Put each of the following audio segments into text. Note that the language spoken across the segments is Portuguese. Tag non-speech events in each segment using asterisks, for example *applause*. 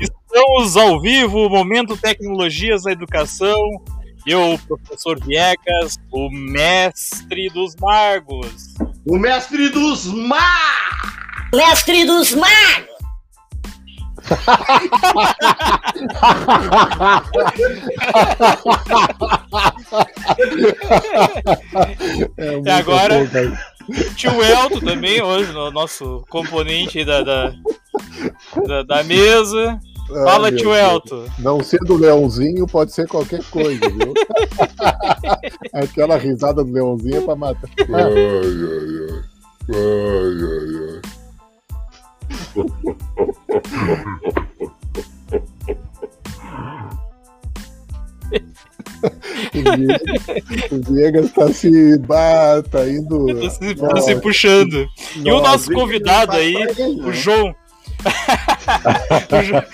Estamos ao vivo, Momento Tecnologias na Educação. Eu, professor Viegas, o mestre dos magos. O mestre dos magos! Mestre dos magos! É e agora, bom, tio Elton também, hoje, no nosso componente da, da, da, da mesa. Fala, Ai, tio Elton. Não sendo leãozinho, pode ser qualquer coisa, viu? *laughs* Aquela risada do leãozinho é pra matar. Ai, ai, ai. Ai, ai, *laughs* ai. o Viegas está se, bah, tá indo. Tá se, tá se puxando. Nossa, e o nosso convidado aí, o João. *laughs* João.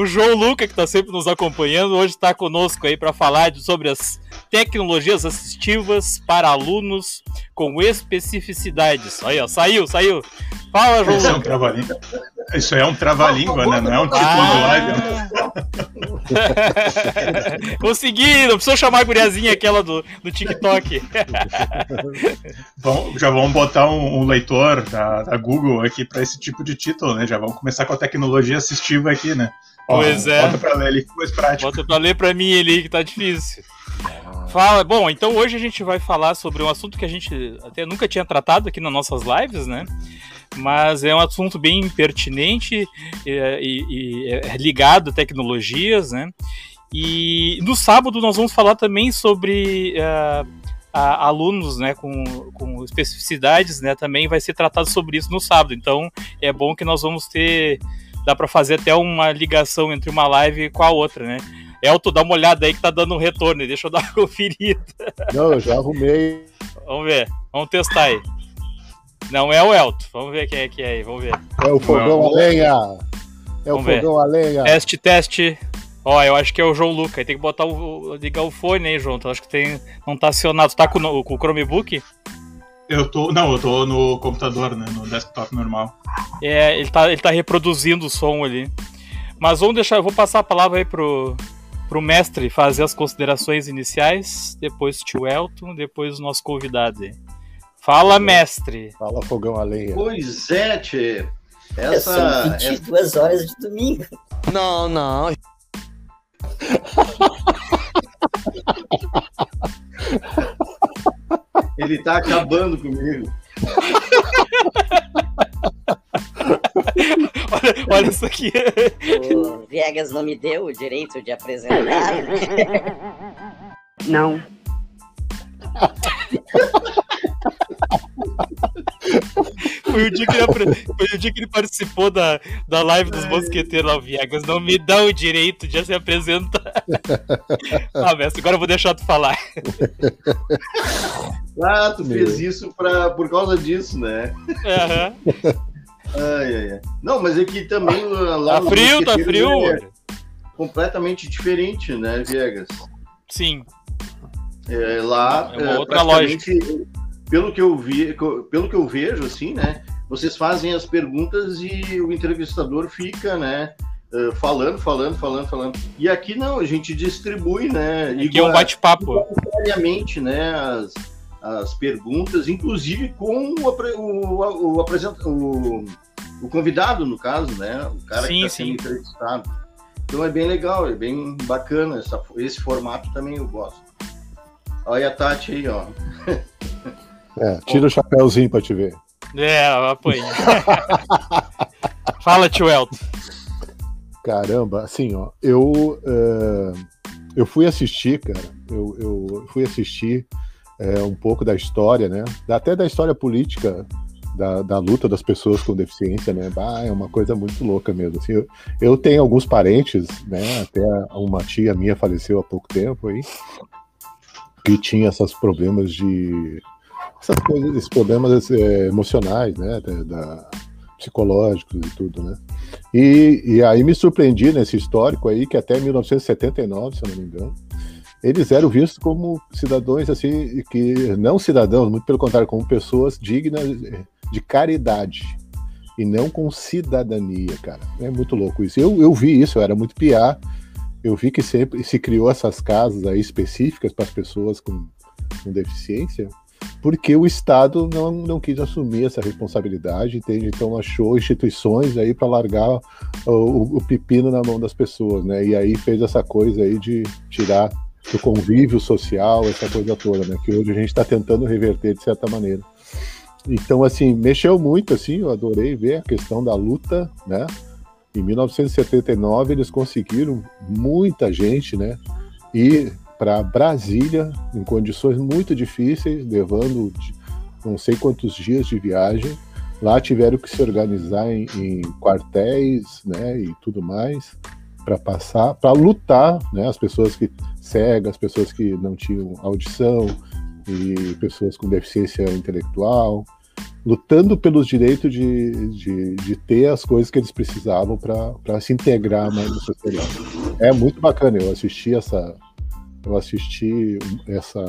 O João Luca, que está sempre nos acompanhando, hoje está conosco aí para falar sobre as tecnologias assistivas para alunos com especificidades. Aí, ó, saiu, saiu. Fala, João Isso é um trava-língua, Isso é um trava-língua, né? Não é um título ah. do live. *laughs* Consegui, não precisa chamar a guriazinha aquela do, do TikTok. Bom, já vamos botar um, um leitor da, da Google aqui para esse tipo de título, né? Já vamos começar com a tecnologia assistiva aqui, né? Pois é. Bota pra ler ali mais prático. Bota pra ler pra mim ali que tá difícil. Fala, bom, então hoje a gente vai falar sobre um assunto que a gente até nunca tinha tratado aqui nas nossas lives, né? Mas é um assunto bem pertinente e, e, e é ligado a tecnologias, né? E no sábado nós vamos falar também sobre uh, a, alunos né, com, com especificidades, né? Também vai ser tratado sobre isso no sábado. Então é bom que nós vamos ter dá para fazer até uma ligação entre uma live com a outra, né? Elton, dá uma olhada aí que tá dando um retorno, deixa eu dar uma *laughs* conferida. Não, eu já arrumei. Vamos ver, vamos testar aí. Não é o Elton, vamos ver quem é que é aí, vamos ver. É o fogão a lenha. É vamos o fogão ver. a lenha. Teste, teste. Ó, eu acho que é o João Luca. Tem que botar o. ligar o fone aí, João. Então, acho que tem, não tá acionado. Tu tá com, com o Chromebook? Eu tô. Não, eu tô no computador, né? No desktop normal. É, ele tá, ele tá reproduzindo o som ali. Mas vamos deixar, eu vou passar a palavra aí pro, pro mestre fazer as considerações iniciais, depois o tio Elton, depois o nosso convidado aí. Fala, mestre! Fala, fogão a lenha. Pois é, tchê. Essa, São 22 essa... horas de domingo. Não, não. *laughs* Ele tá acabando comigo. olha, olha isso aqui. O Viegas não me deu o direito de apresentar. Não. Foi o, dia que ele, foi o dia que ele participou da, da live dos mosqueteiros lá, Viegas. Não me dá o direito de se apresentar. *laughs* ah, mestre, agora eu vou deixar tu falar. Ah, tu fez isso pra, por causa disso, né? Uhum. Ai, ai, ai. Não, mas é que também lá Tá frio, tá frio. É completamente diferente, né, Viegas? Sim. É, lá, é é, outra lógica. Pelo que eu vi, pelo que eu vejo, assim, né? Vocês fazem as perguntas e o entrevistador fica, né? Uh, falando, falando, falando, falando. E aqui não, a gente distribui, né? Aqui igual, é um bate-papo. Né? As, as perguntas, inclusive com o, o, o, o, o convidado, no caso, né? O cara sim, que está sendo entrevistado. Então é bem legal, é bem bacana essa, esse formato também eu gosto. Olha a Tati aí, ó. É, tira o chapéuzinho para te ver. É, apanha. Fala, tio Elton. Caramba, assim, ó, eu, uh, eu fui assistir, cara, eu, eu fui assistir é, um pouco da história, né? Até da história política da, da, luta das pessoas com deficiência, né? Ah, é uma coisa muito louca mesmo. Assim, eu, eu, tenho alguns parentes, né? Até uma tia minha faleceu há pouco tempo aí, que tinha esses problemas de essas coisas, esses problemas é, emocionais, né? Da, da, psicológicos e tudo, né? E, e aí me surpreendi nesse histórico aí que até 1979, se eu não me engano, eles eram vistos como cidadãos assim que não cidadãos, muito pelo contrário, como pessoas dignas de caridade. e não com cidadania, cara. É muito louco isso. Eu, eu vi isso, eu era muito piar. Eu vi que sempre se criou essas casas aí específicas para as pessoas com, com deficiência, porque o Estado não, não quis assumir essa responsabilidade, entende? Então achou instituições aí para largar o, o, pepino na mão das pessoas, né? E aí fez essa coisa aí de tirar do convívio social, essa coisa toda, né? Que hoje a gente está tentando reverter de certa maneira. Então, assim, mexeu muito, assim, eu adorei ver a questão da luta, né? Em 1979 eles conseguiram muita gente, né? Ir para Brasília em condições muito difíceis, levando não sei quantos dias de viagem. Lá tiveram que se organizar em, em quartéis, né? E tudo mais para passar, para lutar, né? As pessoas que cegas, pessoas que não tinham audição e pessoas com deficiência intelectual, lutando pelos direitos de, de, de ter as coisas que eles precisavam para se integrar mais na sociedade. É muito bacana, eu assisti essa eu assisti essa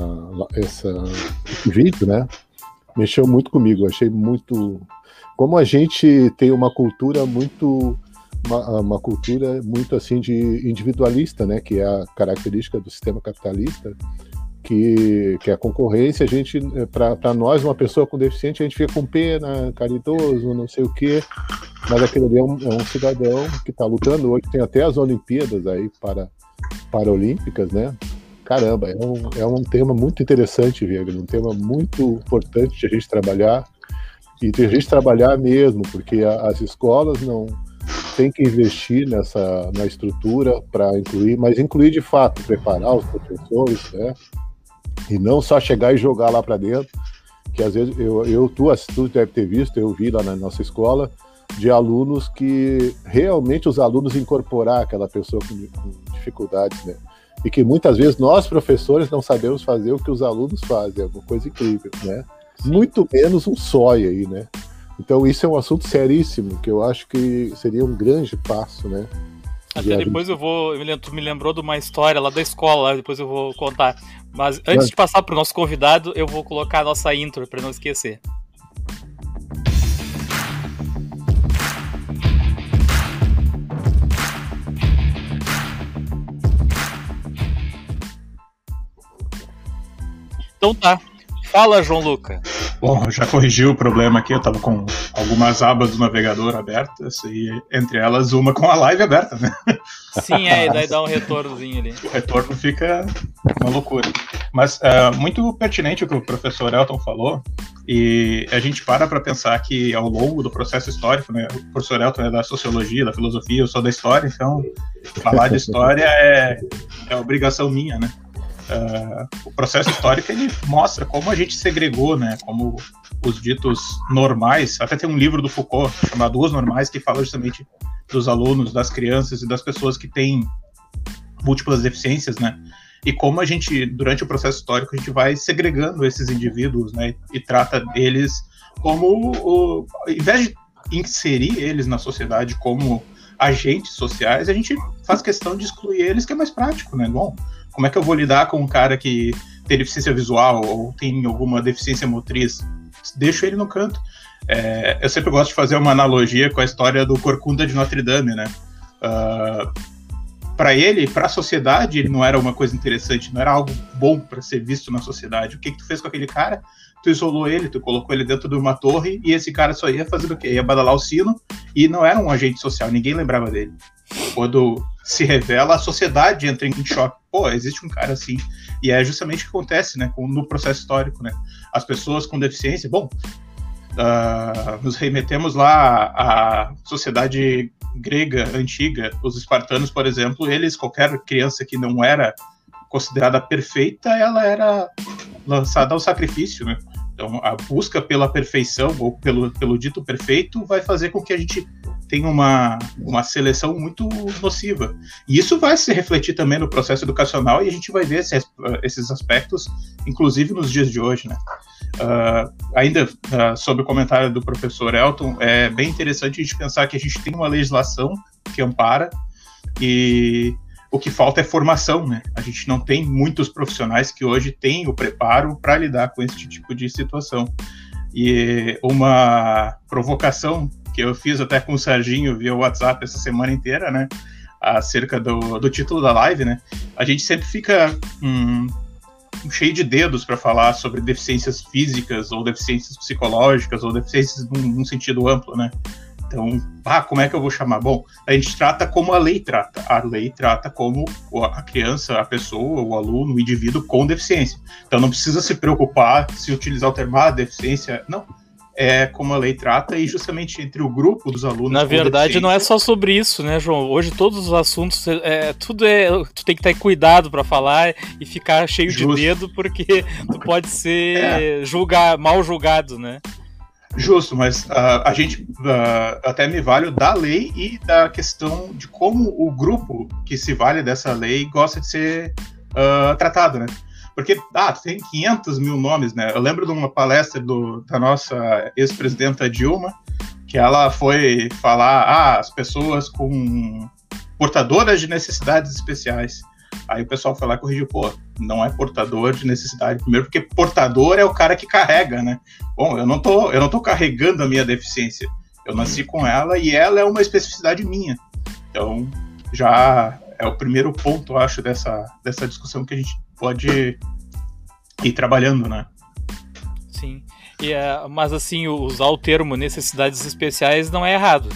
essa vídeo, né? Mexeu muito comigo, achei muito como a gente tem uma cultura muito uma, uma, cultura muito assim de individualista, né, que é a característica do sistema capitalista, que, que é a concorrência, a gente, eh, para nós, uma pessoa com deficiente, a gente fica com pena, caridoso, não sei o quê, mas aquele ali é um, é um cidadão que está lutando hoje, tem até as Olimpíadas aí para Paralímpicas, né? Caramba, é um, é um tema muito interessante, Viega, um tema muito importante de a gente trabalhar e de a gente trabalhar mesmo, porque a, as escolas não tem que investir nessa na estrutura para incluir, mas incluir de fato, preparar os professores, né? E não só chegar e jogar lá para dentro, que às vezes eu, eu tu, tu deve ter visto, eu vi lá na nossa escola de alunos que realmente os alunos incorporar aquela pessoa com, com dificuldades, né? E que muitas vezes nós professores não sabemos fazer o que os alunos fazem, é uma coisa incrível, né? Muito menos um sóio aí, né? Então isso é um assunto seríssimo que eu acho que seria um grande passo, né? Até depois eu vou. Tu me lembrou de uma história lá da escola, depois eu vou contar. Mas antes de passar para o nosso convidado, eu vou colocar a nossa intro para não esquecer. Então tá. Fala, João Luca. Bom, já corrigiu o problema aqui, eu estava com algumas abas do navegador abertas, e entre elas uma com a live aberta, né? Sim, é, e daí dá um *laughs* retornozinho ali. O retorno fica uma loucura. Mas uh, muito pertinente o que o professor Elton falou, e a gente para para pensar que ao longo do processo histórico, né, o professor Elton é da sociologia, da filosofia, eu sou da história, então falar de história é, é obrigação minha, né? Uh, o processo histórico ele mostra como a gente segregou, né, como os ditos normais, até tem um livro do Foucault chamado Os Normais que fala justamente dos alunos, das crianças e das pessoas que têm múltiplas deficiências, né, e como a gente, durante o processo histórico, a gente vai segregando esses indivíduos, né, e trata eles como, o, ao invés de inserir eles na sociedade como agentes sociais, a gente faz questão de excluir eles, que é mais prático, né? Bom, como é que eu vou lidar com um cara que tem deficiência visual ou tem alguma deficiência motriz? Deixo ele no canto. É, eu sempre gosto de fazer uma analogia com a história do Corcunda de Notre Dame, né? Uh, ah, para ele, para a sociedade, ele não era uma coisa interessante, não era algo bom para ser visto na sociedade. O que, que tu fez com aquele cara? Tu isolou ele, tu colocou ele dentro de uma torre e esse cara só ia fazer o quê? Ia badalar o sino e não era um agente social, ninguém lembrava dele. Quando se revela, a sociedade entra em choque. Pô, existe um cara assim. E é justamente o que acontece, né, no processo histórico, né? As pessoas com deficiência, bom, uh, nos remetemos lá à sociedade grega antiga, os espartanos, por exemplo, eles, qualquer criança que não era considerada perfeita, ela era lançada ao sacrifício, né? Então, a busca pela perfeição ou pelo, pelo dito perfeito vai fazer com que a gente tem uma, uma seleção muito nociva. E isso vai se refletir também no processo educacional e a gente vai ver esses, esses aspectos, inclusive nos dias de hoje. Né? Uh, ainda uh, sobre o comentário do professor Elton, é bem interessante a gente pensar que a gente tem uma legislação que ampara e o que falta é formação, né? A gente não tem muitos profissionais que hoje têm o preparo para lidar com esse tipo de situação. E uma provocação que eu fiz até com o Serginho via WhatsApp essa semana inteira, né? Acerca do, do título da live, né? A gente sempre fica hum, cheio de dedos para falar sobre deficiências físicas ou deficiências psicológicas ou deficiências num, num sentido amplo, né? Então, ah, como é que eu vou chamar? Bom, a gente trata como a lei trata. A lei trata como a criança, a pessoa, o aluno, o indivíduo com deficiência. Então, não precisa se preocupar se utilizar o termo ah, deficiência. Não. É como a lei trata e justamente entre o grupo dos alunos. Na verdade, não é só sobre isso, né, João? Hoje todos os assuntos, é, tudo é. Tu tem que ter cuidado para falar e ficar cheio Justo. de dedo, porque tu pode ser *laughs* é. julgar, mal julgado, né? Justo, mas uh, a gente uh, até me vale da lei e da questão de como o grupo que se vale dessa lei gosta de ser uh, tratado, né? Porque, ah, tem 500 mil nomes, né? Eu lembro de uma palestra do, da nossa ex-presidenta Dilma, que ela foi falar, ah, as pessoas com portadoras de necessidades especiais. Aí o pessoal foi lá e corrigiu, pô, não é portador de necessidade. Primeiro, porque portador é o cara que carrega, né? Bom, eu não tô, eu não tô carregando a minha deficiência. Eu nasci com ela e ela é uma especificidade minha. Então, já é o primeiro ponto, acho, dessa, dessa discussão que a gente pode ir trabalhando, né? Sim. E, é, mas assim, usar o termo necessidades especiais não é errado.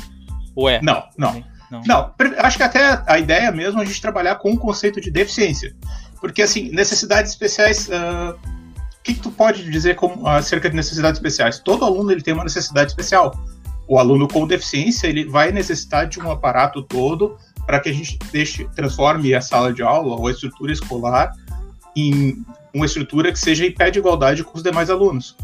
Ou é? Não, não. Não. não, acho que até a ideia mesmo é a gente trabalhar com o conceito de deficiência. Porque, assim, necessidades especiais. Uh, o que, que, tu pode dizer como, acerca de necessidades especiais? Todo aluno ele tem uma necessidade especial. O aluno com deficiência ele vai necessitar de um aparato todo para que a gente deixe, transforme a sala de aula ou a estrutura escolar em uma estrutura que seja em pé de igualdade com os demais alunos.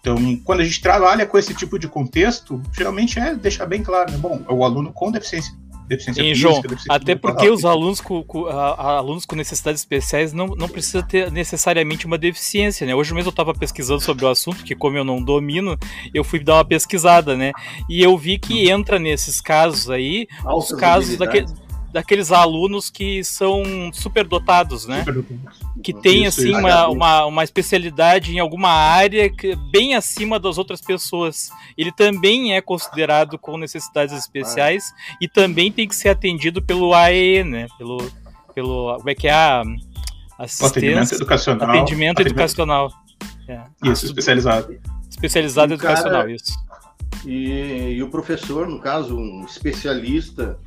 Então, quando a gente trabalha com esse tipo de contexto, geralmente é deixar bem claro, né? bom, é o aluno com deficiência deficiência Sim, João, deficiência até porque os alunos com, com a, a, alunos com necessidades especiais não, não precisa ter necessariamente uma deficiência, né? Hoje mesmo eu estava pesquisando sobre o assunto, que como eu não domino, eu fui dar uma pesquisada, né? E eu vi que entra nesses casos aí Altas os casos daquele daqueles alunos que são superdotados, né? Superdotados. Que tem Isso, assim uma, uma, uma, especialidade em alguma área que, bem acima das outras pessoas. Ele também é considerado com necessidades especiais ah. e também tem que ser atendido pelo AE, né? Pelo, pelo como é que é a assistência, atendimento educacional. Atendimento educacional. É. Isso, especializado. Especializado educacional, cara, isso. E, e o professor, no caso, um especialista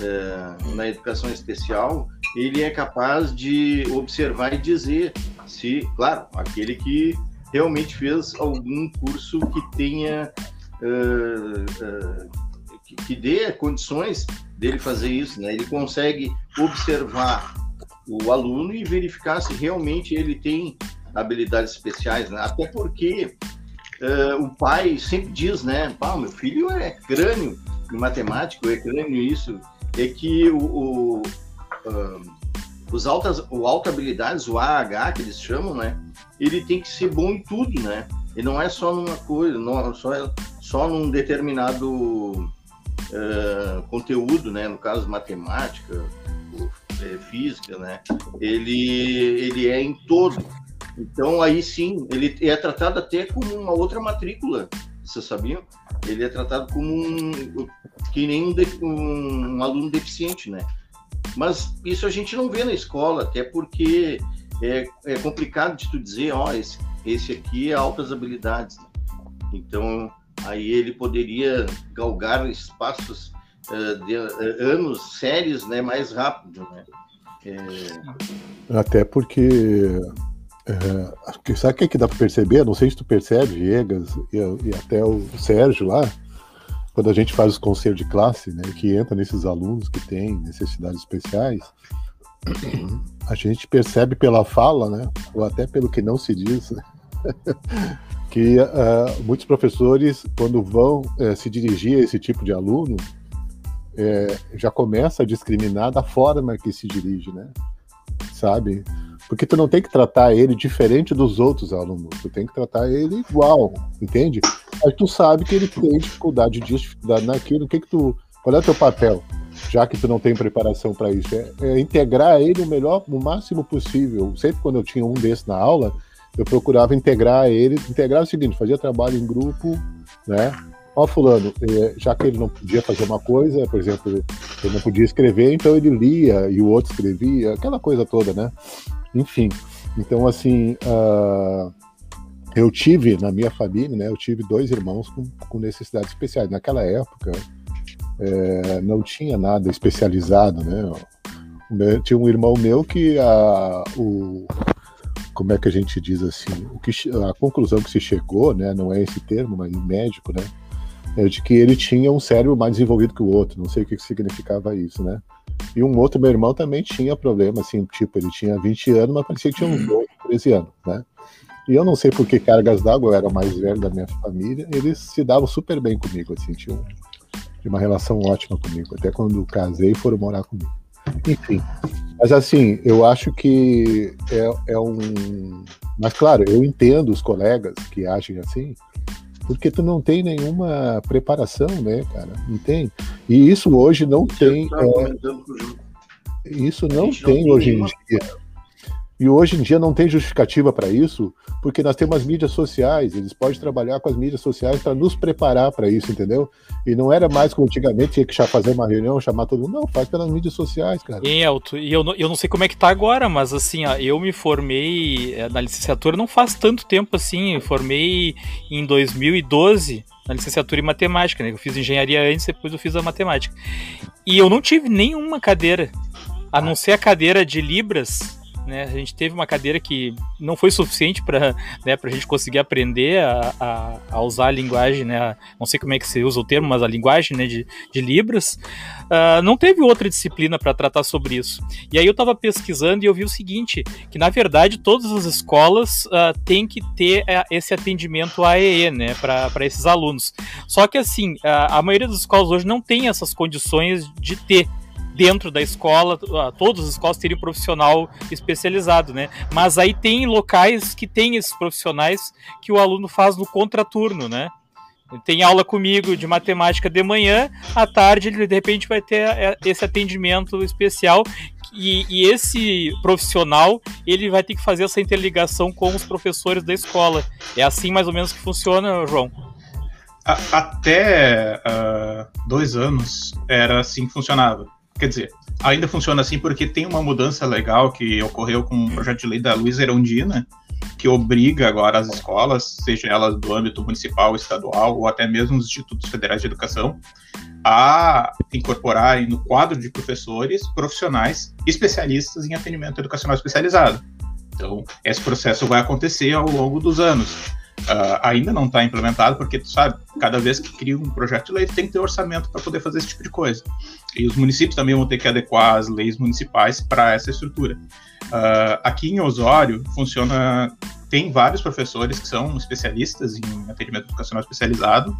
é, na educação especial, ele é capaz de observar e dizer se, claro, aquele que realmente fez algum curso que tenha uh, uh, que, que, dê condições dele fazer isso, né? Ele consegue observar o aluno e verificar se realmente ele tem habilidades especiais, né? Até porque uh, o pai sempre diz, né? Pá, meu filho é crânio em matemática, é crânio isso é que o, o os altas, o alta habilidades, o AH que eles chamam, né? Ele tem que ser bom em tudo, né? Ele não é só numa coisa, não, só, só num determinado uh, conteúdo, né? No caso, matemática, é, física, né? Ele, ele é em todo. Então, aí sim, ele é tratado até como uma outra matrícula, vocês sabiam? Ele é tratado como um, que nem um, um, um aluno deficiente, né? Mas isso a gente não vê na escola, até porque é, é complicado de tu dizer, ó, oh, esse, esse aqui é altas habilidades. Né? Então, aí ele poderia galgar espaços uh, de uh, anos, séries, né, mais rápido, né? É... Até porque é, sabe o que, é que dá para perceber? Não sei se tu percebe, Viegas e, e, até o Sérgio lá, quando a gente faz os conselhos de classe, né, que entra nesses alunos que têm necessidades especiais, a gente percebe pela fala, né, ou até pelo que não se diz, né, *laughs* que uh, muitos professores, quando vão uh, se dirigir a esse tipo de aluno, uh, já começa a discriminar da forma que se dirige, né? Sabe? Porque tu não tem que tratar ele diferente dos outros alunos, tu tem que tratar ele igual, entende? Aí tu sabe que ele tem dificuldade disso, dificuldade naquilo, o que que tu, qual é o teu papel? Já que tu não tem preparação para isso, é, é, integrar ele o melhor, o máximo possível. Sempre quando eu tinha um desses na aula, eu procurava integrar ele, integrar o seguinte, fazia trabalho em grupo, né? ó fulano, é, já que ele não podia fazer uma coisa, por exemplo, ele não podia escrever, então ele lia e o outro escrevia, aquela coisa toda, né? Enfim, então assim, uh, eu tive na minha família, né? Eu tive dois irmãos com, com necessidades especiais. Naquela época é, não tinha nada especializado, né? Tinha um irmão meu que a, o, como é que a gente diz assim, o que, a conclusão que se chegou, né, não é esse termo, mas médico, né, é de que ele tinha um cérebro mais desenvolvido que o outro, não sei o que significava isso, né. E um outro meu irmão também tinha problema, assim, tipo, ele tinha 20 anos, mas parecia que tinha uns 12, 13 anos, né. E eu não sei por que cargas d'água, eu era o mais velho da minha família, eles se davam super bem comigo, assim, tinham, tinham uma relação ótima comigo, até quando casei foram morar comigo. Enfim, mas assim, eu acho que é, é um. Mas claro, eu entendo os colegas que agem assim, porque tu não tem nenhuma preparação, né, cara? Não tem. E isso hoje não tem. É... Isso não tem, hoje em dia. E hoje em dia não tem justificativa para isso, porque nós temos as mídias sociais, eles podem trabalhar com as mídias sociais para nos preparar para isso, entendeu? E não era mais como antigamente, tinha que fazer uma reunião, chamar todo mundo. Não, faz pelas mídias sociais, cara. Elton, e eu não, eu não sei como é que tá agora, mas assim, ó, eu me formei eh, na licenciatura não faz tanto tempo assim, eu formei em 2012 na licenciatura em matemática, né? Eu fiz engenharia antes, depois eu fiz a matemática. E eu não tive nenhuma cadeira, a não ser a cadeira de Libras, né? A gente teve uma cadeira que não foi suficiente para né, a gente conseguir aprender a, a, a, usar a linguagem, né? Não sei como é que se usa o termo, mas a linguagem né, de, de Libras. Uh, não teve outra disciplina para tratar sobre isso. E aí eu estava pesquisando e eu vi o seguinte, que na verdade todas as escolas uh, têm que ter uh, esse atendimento AEE, né, para esses alunos. Só que assim, a maioria das escolas hoje não tem essas condições de ter dentro da escola, todas as escolas teriam profissional especializado, né? Mas aí tem locais que tem esses profissionais que o aluno faz no contraturno, né? Tem aula comigo de matemática de manhã, à tarde ele de repente vai ter é, esse atendimento especial e, e, esse profissional ele vai ter que fazer essa interligação com os professores da escola. É assim mais ou menos que funciona, João? até uh, dois anos era assim que funcionava. Quer dizer, ainda funciona assim porque tem uma mudança legal que ocorreu com o projeto de lei da Luiz Erondina, que obriga agora as escolas, seja elas do âmbito municipal, estadual ou até mesmo os institutos federais de educação, a incorporarem no quadro de professores profissionais especialistas em atendimento educacional especializado. Então, esse processo vai acontecer ao longo dos anos. Uh, ainda não está implementado, porque tu sabe, cada vez que cria um projeto de lei, tem que ter orçamento para poder fazer esse tipo de coisa. E os municípios também vão ter que adequar as leis municipais para essa estrutura. Uh, aqui em Osório, funciona. Tem vários professores que são especialistas em atendimento educacional especializado.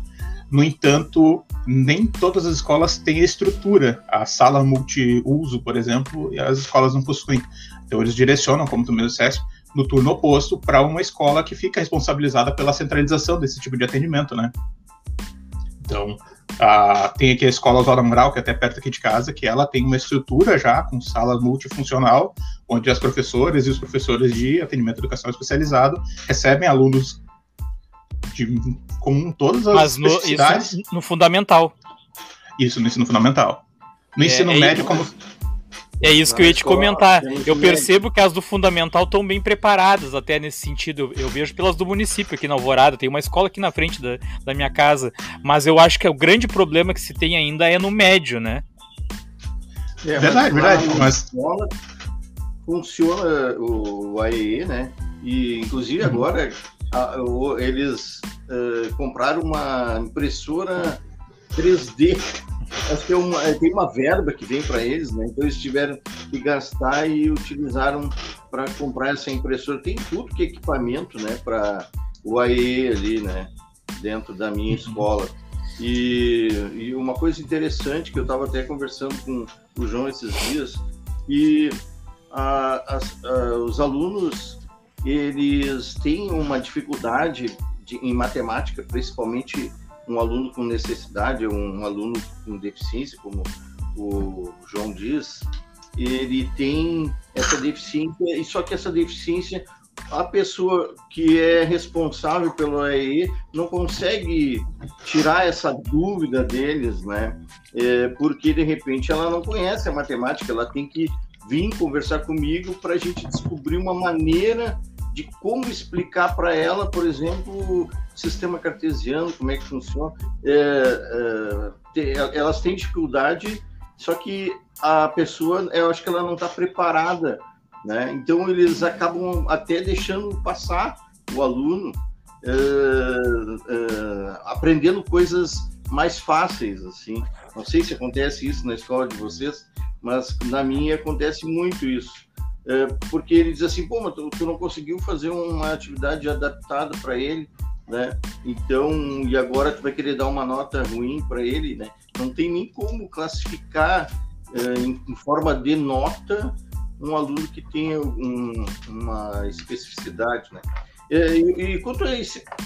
No entanto, nem todas as escolas têm estrutura. A sala multiuso, por exemplo, as escolas não possuem. Então, eles direcionam, como tu mesmo disseste, no turno oposto para uma escola que fica responsabilizada pela centralização desse tipo de atendimento, né? Então, a, tem aqui a Escola Osório Moral, que é até perto aqui de casa, que ela tem uma estrutura já com sala multifuncional, onde as professoras e os professores de atendimento educacional especializado recebem alunos de, com todas as Mas no, isso no fundamental. Isso, no ensino fundamental. No é, ensino é, médio, como é isso que eu ia te comentar. Eu percebo que as do Fundamental estão bem preparadas, até nesse sentido. Eu, vejo pelas do município aqui na Alvorada. Tem uma escola aqui na frente da, da minha casa. Mas eu acho que o grande problema que se tem ainda é no médio, né? É, verdade, verdade. Mas... Escola funciona o AEE, né? E inclusive uhum. agora a, o, eles uh, compraram uma impressora 3D acho que é uma, é, tem uma verba que vem para eles, né? Então eles tiveram que gastar e utilizaram para comprar essa impressora. Tem tudo que é equipamento, né? Para o AE ali, né? Dentro da minha uhum. escola. E, e uma coisa interessante que eu estava até conversando com o João esses dias, e a, a, os alunos eles têm uma dificuldade de, em matemática, principalmente um aluno com necessidade, um aluno com deficiência, como o João diz, ele tem essa deficiência, e só que essa deficiência a pessoa que é responsável pelo AE não consegue tirar essa dúvida deles, né? É, porque de repente ela não conhece a matemática, ela tem que vir conversar comigo para a gente descobrir uma maneira de como explicar para ela, por exemplo, sistema cartesiano, como é que funciona. É, é, elas têm dificuldade, só que a pessoa, eu acho que ela não está preparada né? Então, eles acabam até deixando passar o aluno uh, uh, aprendendo coisas mais fáceis, assim. Não sei se acontece isso na escola de vocês, mas na minha acontece muito isso. Uh, porque ele diz assim, pô, mas tu, tu não conseguiu fazer uma atividade adaptada para ele, né? Então, e agora tu vai querer dar uma nota ruim para ele, né? Não tem nem como classificar em, em forma de nota um aluno que tenha um, uma especificidade, né? E, e, quanto a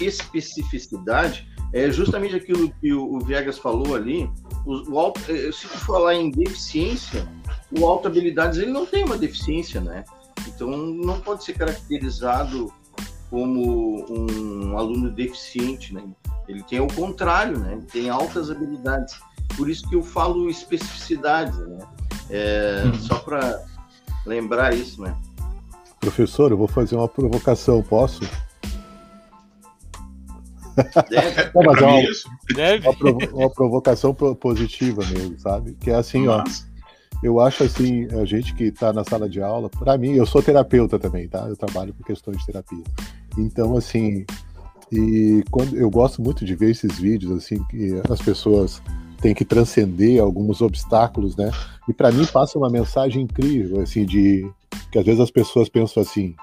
especificidade, é justamente aquilo que o, o Viegas falou ali, o, o auto, eh, se tu falar em deficiência, o alto habilidades ele não tem uma deficiência, né? Então não pode ser caracterizado como um aluno deficiente, né? Ele tem o contrário, né? Ele tem altas habilidades. Por isso que eu falo especificidade, né? É, uhum. Só para lembrar isso, né? Professor, eu vou fazer uma provocação, posso? Deve. Não, mas é uma, Deve. Uma, uma, provocação positiva mesmo, sabe? Que é assim, Nossa. ó. Eu acho assim, a gente que está na sala de aula, para mim, eu sou terapeuta também, tá? Eu trabalho com questões de terapia. Então, assim, e quando eu gosto muito de ver esses vídeos assim que as pessoas tem que transcender alguns obstáculos, né? E para mim passa uma mensagem incrível, assim, de que às vezes as pessoas pensam assim,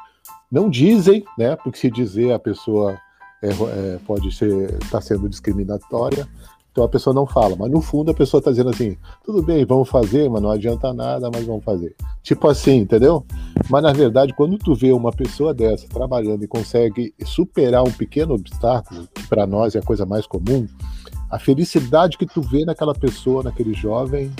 não dizem, né? Porque se dizer a pessoa é, pode ser está sendo discriminatória, então a pessoa não fala, mas no fundo a pessoa está dizendo assim, tudo bem, vamos fazer, mas não adianta nada, mas vamos fazer. Tipo assim, entendeu? Mas na verdade, quando tu vê uma pessoa dessa trabalhando e consegue superar um pequeno obstáculo, que para nós é a coisa mais comum, a felicidade que tu vê naquela pessoa, naquele jovem,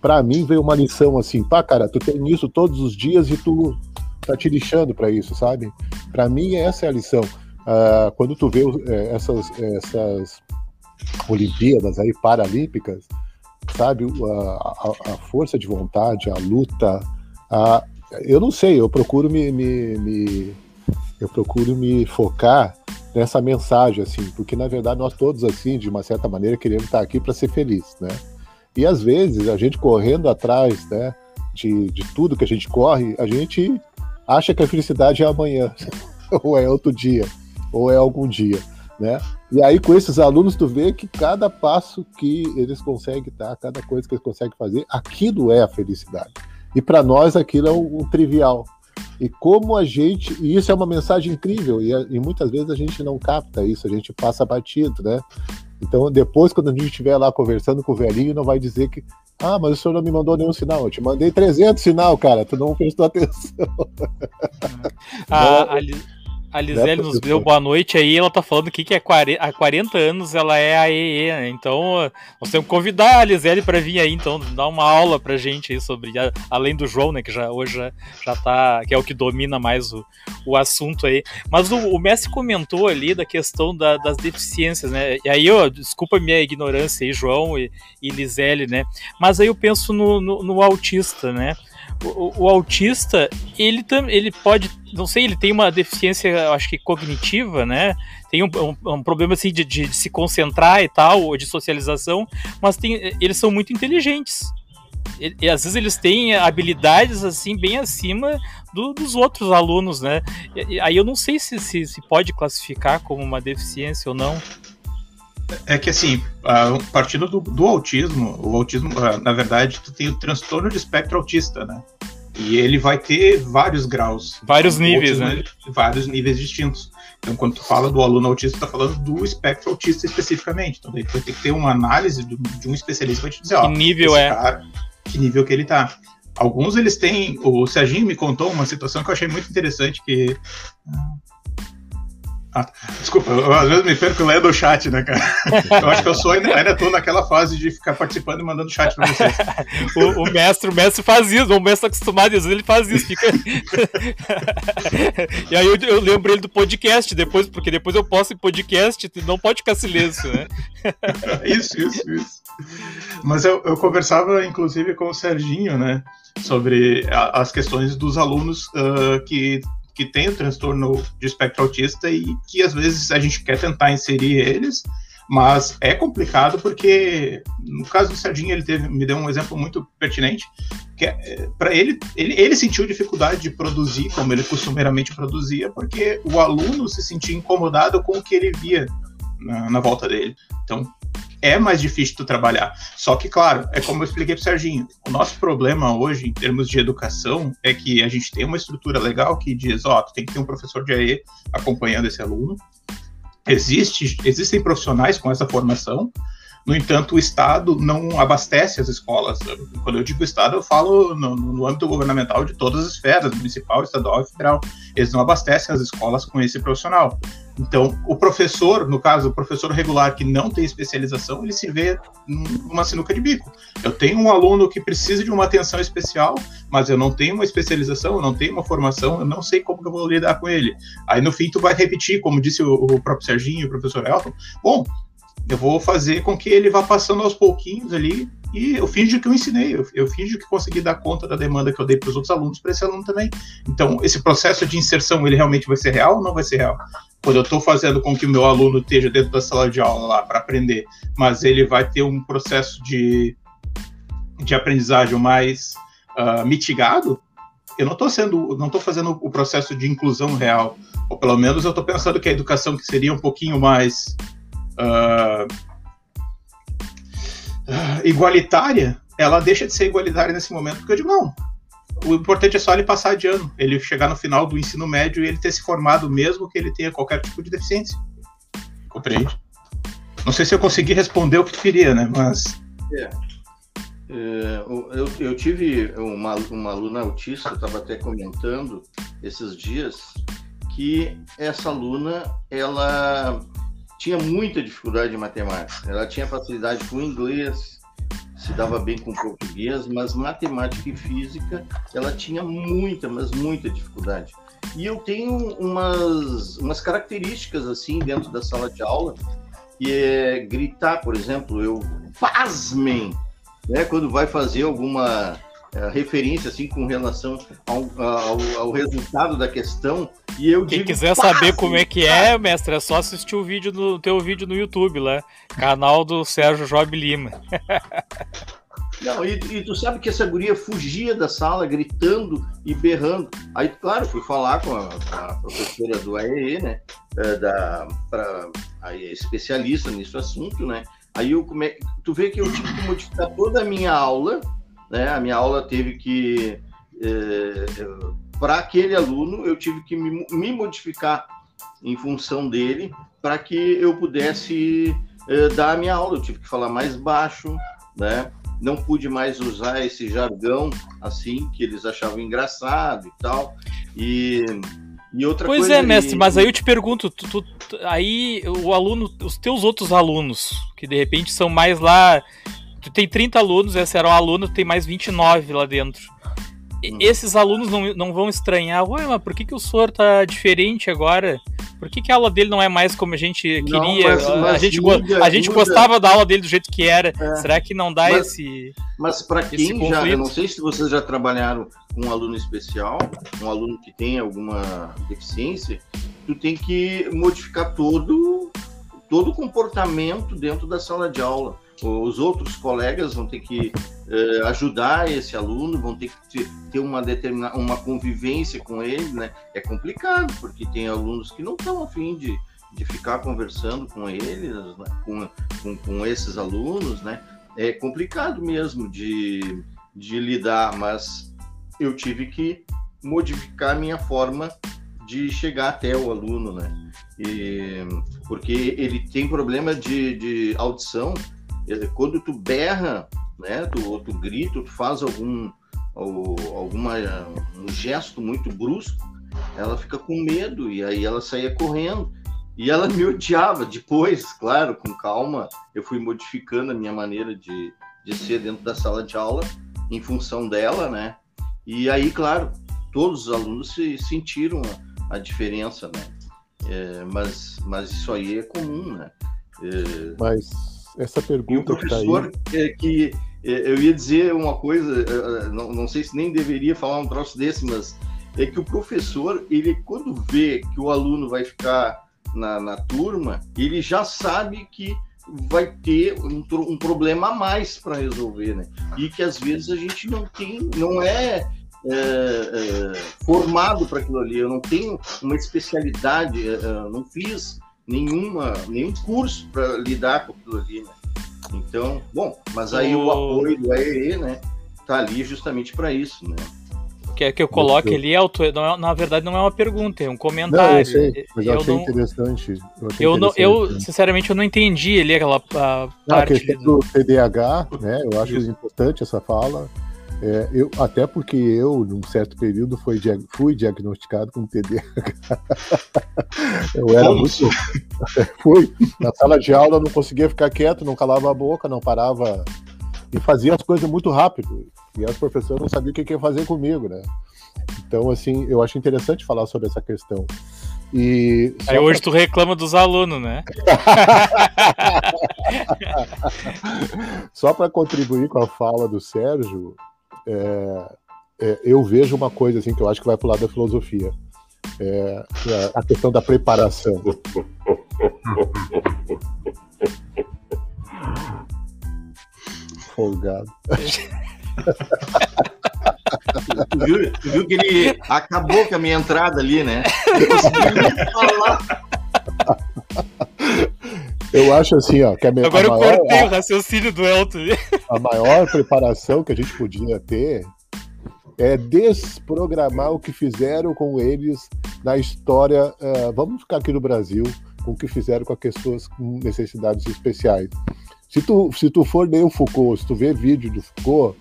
para mim veio uma lição assim, pá, cara, tu tem isso todos os dias e tu tá te lixando para isso, sabe? Para mim essa é a lição. Uh, quando tu vê é, essas, essas Olimpíadas aí paralímpicas, sabe, a, a, a, força de vontade, a luta, a, eu não sei, eu procuro me, me, me eu procuro me focar nessa mensagem, assim, porque na verdade nós todos, assim, de uma certa maneira, queremos estar aqui para ser feliz, né? E às vezes a gente correndo atrás, né, de, de tudo que a gente corre, a gente acha que a felicidade é amanhã, *laughs* ou é outro dia, ou é algum dia, né? E aí com esses alunos tu vê que cada passo que eles conseguem dar, cada coisa que eles conseguem fazer, aquilo é a felicidade. E para nós aquilo é o, o trivial, e como a gente. E isso é uma mensagem incrível, e, e muitas vezes a gente não capta isso, a gente passa batido, né? Então, depois, quando a gente estiver lá conversando com o velhinho, não vai dizer que. Ah, mas o senhor não me mandou nenhum sinal. Eu te mandei 300 sinal, cara. Tu não prestou atenção. Ah, *laughs* ali, a Lisele né, nos deu boa noite aí, ela tá falando aqui que há 40 anos ela é a EE, né? Então, nós temos que convidar a Lisele para vir aí, então, dar uma aula pra gente aí sobre, além do João, né, que já, hoje já, já tá, que é o que domina mais o, o assunto aí. Mas o, o Messi comentou ali da questão da, das deficiências, né? E aí, ó, desculpa a minha ignorância aí, João e, e Lisele, né? Mas aí eu penso no, no, no autista, né? O, o, autista, ele, ele pode, não sei, ele tem uma deficiência, acho que cognitiva, né? Tem um, um, um problema assim de, de, se concentrar e tal, ou de socialização, mas tem, eles são muito inteligentes. E, e, às vezes eles têm habilidades assim bem acima do, dos outros alunos, né? E, aí eu não sei se, se, se pode classificar como uma deficiência ou não. É que assim, partindo do, do autismo, o autismo, na verdade, tu tem o transtorno de espectro autista, né? E ele vai ter vários graus. Vários níveis, né? Vários níveis distintos. Então, quando tu fala do aluno autista, tu tá falando do espectro autista especificamente. Então, daí tu vai ter que ter uma análise de, um especialista para te dizer, que ó, nível é? Cara, que nível que ele tá. Alguns eles têm. O Serginho me contou uma situação que eu achei muito interessante que Ah, desculpa, eu, às vezes me perco lendo o chat, né, cara? *laughs* Eu acho que eu sou ainda, ainda tô naquela fase de ficar participando e mandando chat pra vocês. *laughs* o, o, mestre, o mestre faz isso, o mestre tá acostumado, às vezes ele faz isso, fica. *laughs* e aí eu, eu lembro ele do podcast depois, porque depois eu posto em podcast, não pode ficar silêncio, né? isso, isso, isso. Mas eu, eu conversava, inclusive, com o Serginho, né? Sobre a, as questões dos alunos uh, que que tem o transtorno de espectro autista e que às vezes a gente quer tentar inserir eles, mas é complicado porque no caso do Serginho ele teve, me deu um exemplo muito pertinente que é, para ele, ele ele sentiu dificuldade de produzir como ele costumeiramente produzia porque o aluno se sentia incomodado com o que ele via na, na volta dele. Então é mais difícil tu trabalhar. Só que, claro, é como eu expliquei pro Serginho, o nosso problema hoje, em termos de educação, é que a gente tem uma estrutura legal que diz, ó, oh, tu tem que ter um professor de AE acompanhando esse aluno. Existe, existem profissionais com essa formação, no entanto, o Estado não abastece as escolas. Quando eu digo Estado, eu falo no, no, âmbito governamental de todas as esferas, municipal, estadual e federal. Eles não abastecem as escolas com esse profissional. Então, o professor, no caso, o professor regular que não tem especialização, ele se vê numa sinuca de bico. Eu tenho um aluno que precisa de uma atenção especial, mas eu não tenho uma especialização, eu não tenho uma formação, eu não sei como que eu vou lidar com ele. Aí, no fim, tu vai repetir, como disse o, o próprio Serginho, o professor Elton, bom, eu vou fazer com que ele vá passando aos pouquinhos ali e eu finjo que eu ensinei, eu, eu finjo que consegui dar conta da demanda que eu dei para os outros alunos, para esse aluno também. Então, esse processo de inserção, ele realmente vai ser real ou não vai ser real? Quando eu estou fazendo com que o meu aluno esteja dentro da sala de aula lá para aprender, mas ele vai ter um processo de, de aprendizagem mais uh, mitigado, eu não estou sendo, não estou fazendo o processo de inclusão real, ou pelo menos eu estou pensando que a educação que seria um pouquinho mais uh, igualitária, ela deixa de ser igualitária nesse momento, porque eu digo, não, o importante é só ele passar de ano, ele chegar no final do ensino médio e ele ter se formado mesmo que ele tenha qualquer tipo de deficiência. Compreende? Não sei se eu consegui responder o que tu queria, né? Mas. É. É, eu, eu, tive uma, uma aluna autista, estava até comentando esses dias, que essa aluna, ela tinha muita dificuldade em matemática. Ela tinha facilidade com inglês, se dava bem com português, mas matemática e física ela tinha muita, mas muita dificuldade. E eu tenho umas, umas características assim dentro da sala de aula, que é gritar, por exemplo, eu pasmem, né, quando vai fazer alguma é, referência assim com relação ao, ao, ao, resultado da questão. E eu Quem digo, quiser saber como é que é, mestre, é só assistir o vídeo no teu vídeo no YouTube lá, canal do Sérgio Job Lima. Não, e, e, tu sabe que essa guria fugia da sala gritando e berrando. Aí, claro, fui falar com a, a professora do AEE, né? É, da, pra, a especialista nesse assunto, né? Aí eu come... tu vê que eu tive que modificar toda a minha aula né? A minha aula teve que é, para aquele aluno eu tive que me, me modificar em função dele para que eu pudesse é, dar a minha aula. Eu tive que falar mais baixo, né? Não pude mais usar esse jargão assim que eles achavam engraçado e tal. E e outra pois coisa é, mestre, mas aí eu te pergunto, tu, tu, aí o aluno, os teus outros alunos, que de repente são mais lá tu tem 30 alunos, esse era um aluno, tem mais 29 lá dentro. E, hum. Esses alunos não, não vão estranhar, ué, mas por que, que o senhor tá diferente agora? Por que, que a aula dele não é mais como a gente queria? Não, mas, mas a, gente, muda, a gente gostava da aula dele do jeito que era. É. Será que não dá mas, esse. Mas para quem já. Eu não sei se vocês já trabalharam com um aluno especial, um aluno que tem alguma deficiência, tu tem que modificar todo, todo o comportamento dentro da sala de aula os outros colegas vão ter que uh, ajudar esse aluno, vão ter que ter uma determinada uma convivência com ele, né? É complicado porque tem alunos que não estão afim de, de ficar conversando com eles, né? com, com, com, esses alunos, né? É complicado mesmo de, de lidar, mas eu tive que modificar minha forma de chegar até o aluno, né? E, porque ele tem problema de, de audição quando tu berra, né, tu, tu grita, tu faz algum, alguma, um gesto muito brusco, ela fica com medo e aí ela saía correndo. E ela *laughs* me odiava. Depois, claro, com calma, eu fui modificando a minha maneira de, de ser dentro da sala de aula em função dela, né? E aí, claro, todos os alunos se sentiram a, a diferença, né? É, mas, mas isso aí é comum, né? É, mas essa pergunta. E o professor que, tá aí... que é, eu ia dizer uma coisa, é, é, não, não sei se nem deveria falar um troço desse, mas é que o professor, ele quando vê que o aluno vai ficar na, na turma, ele já sabe que vai ter um, um problema a mais para resolver, né? E que às vezes a gente não tem, não é, é, é formado para aquilo ali. Eu não tenho uma especialidade, é, é não fiz nenhuma, nenhum curso para lidar com aquilo ali, né? Então, bom, mas aí o, o apoio do AEE, né, tá ali justamente para isso, né? que é que eu coloque ali, auto, não, é, na verdade não é uma pergunta, é um comentário. Não, eu sei, mas eu, eu achei não, interessante. Eu, achei eu, interessante, não, eu sinceramente, eu não entendi ali aquela a não, parte. A questão do TDAH, né, eu acho Isso. importante essa fala. É, eu, até porque eu, num certo período, fui, fui diagnosticado com TDAH. *laughs* eu era muito. *laughs* fui. Na sala de aula, eu não conseguia ficar quieto, não calava a boca, não parava. E fazia as coisas muito rápido. E as professoras não sabiam o que, que ia fazer comigo, né? Então, assim, eu acho interessante falar sobre essa questão. E Aí hoje pra... tu reclama dos alunos, né? *laughs* só para contribuir com a fala do Sérgio, é, é, eu vejo uma coisa assim que eu acho que vai para o lado da filosofia. É, é a questão da preparação. Folgado. Tu viu, tu viu que ele acabou com a minha entrada ali, né? Eu acho assim, ó. Que a, Agora a eu maior, cortei a, o raciocínio do Elton. A maior preparação que a gente podia ter é desprogramar o que fizeram com eles na história. Uh, vamos ficar aqui no Brasil, com o que fizeram com as pessoas com necessidades especiais. Se tu, se tu for ler o Foucault, se tu ver vídeo do Foucault,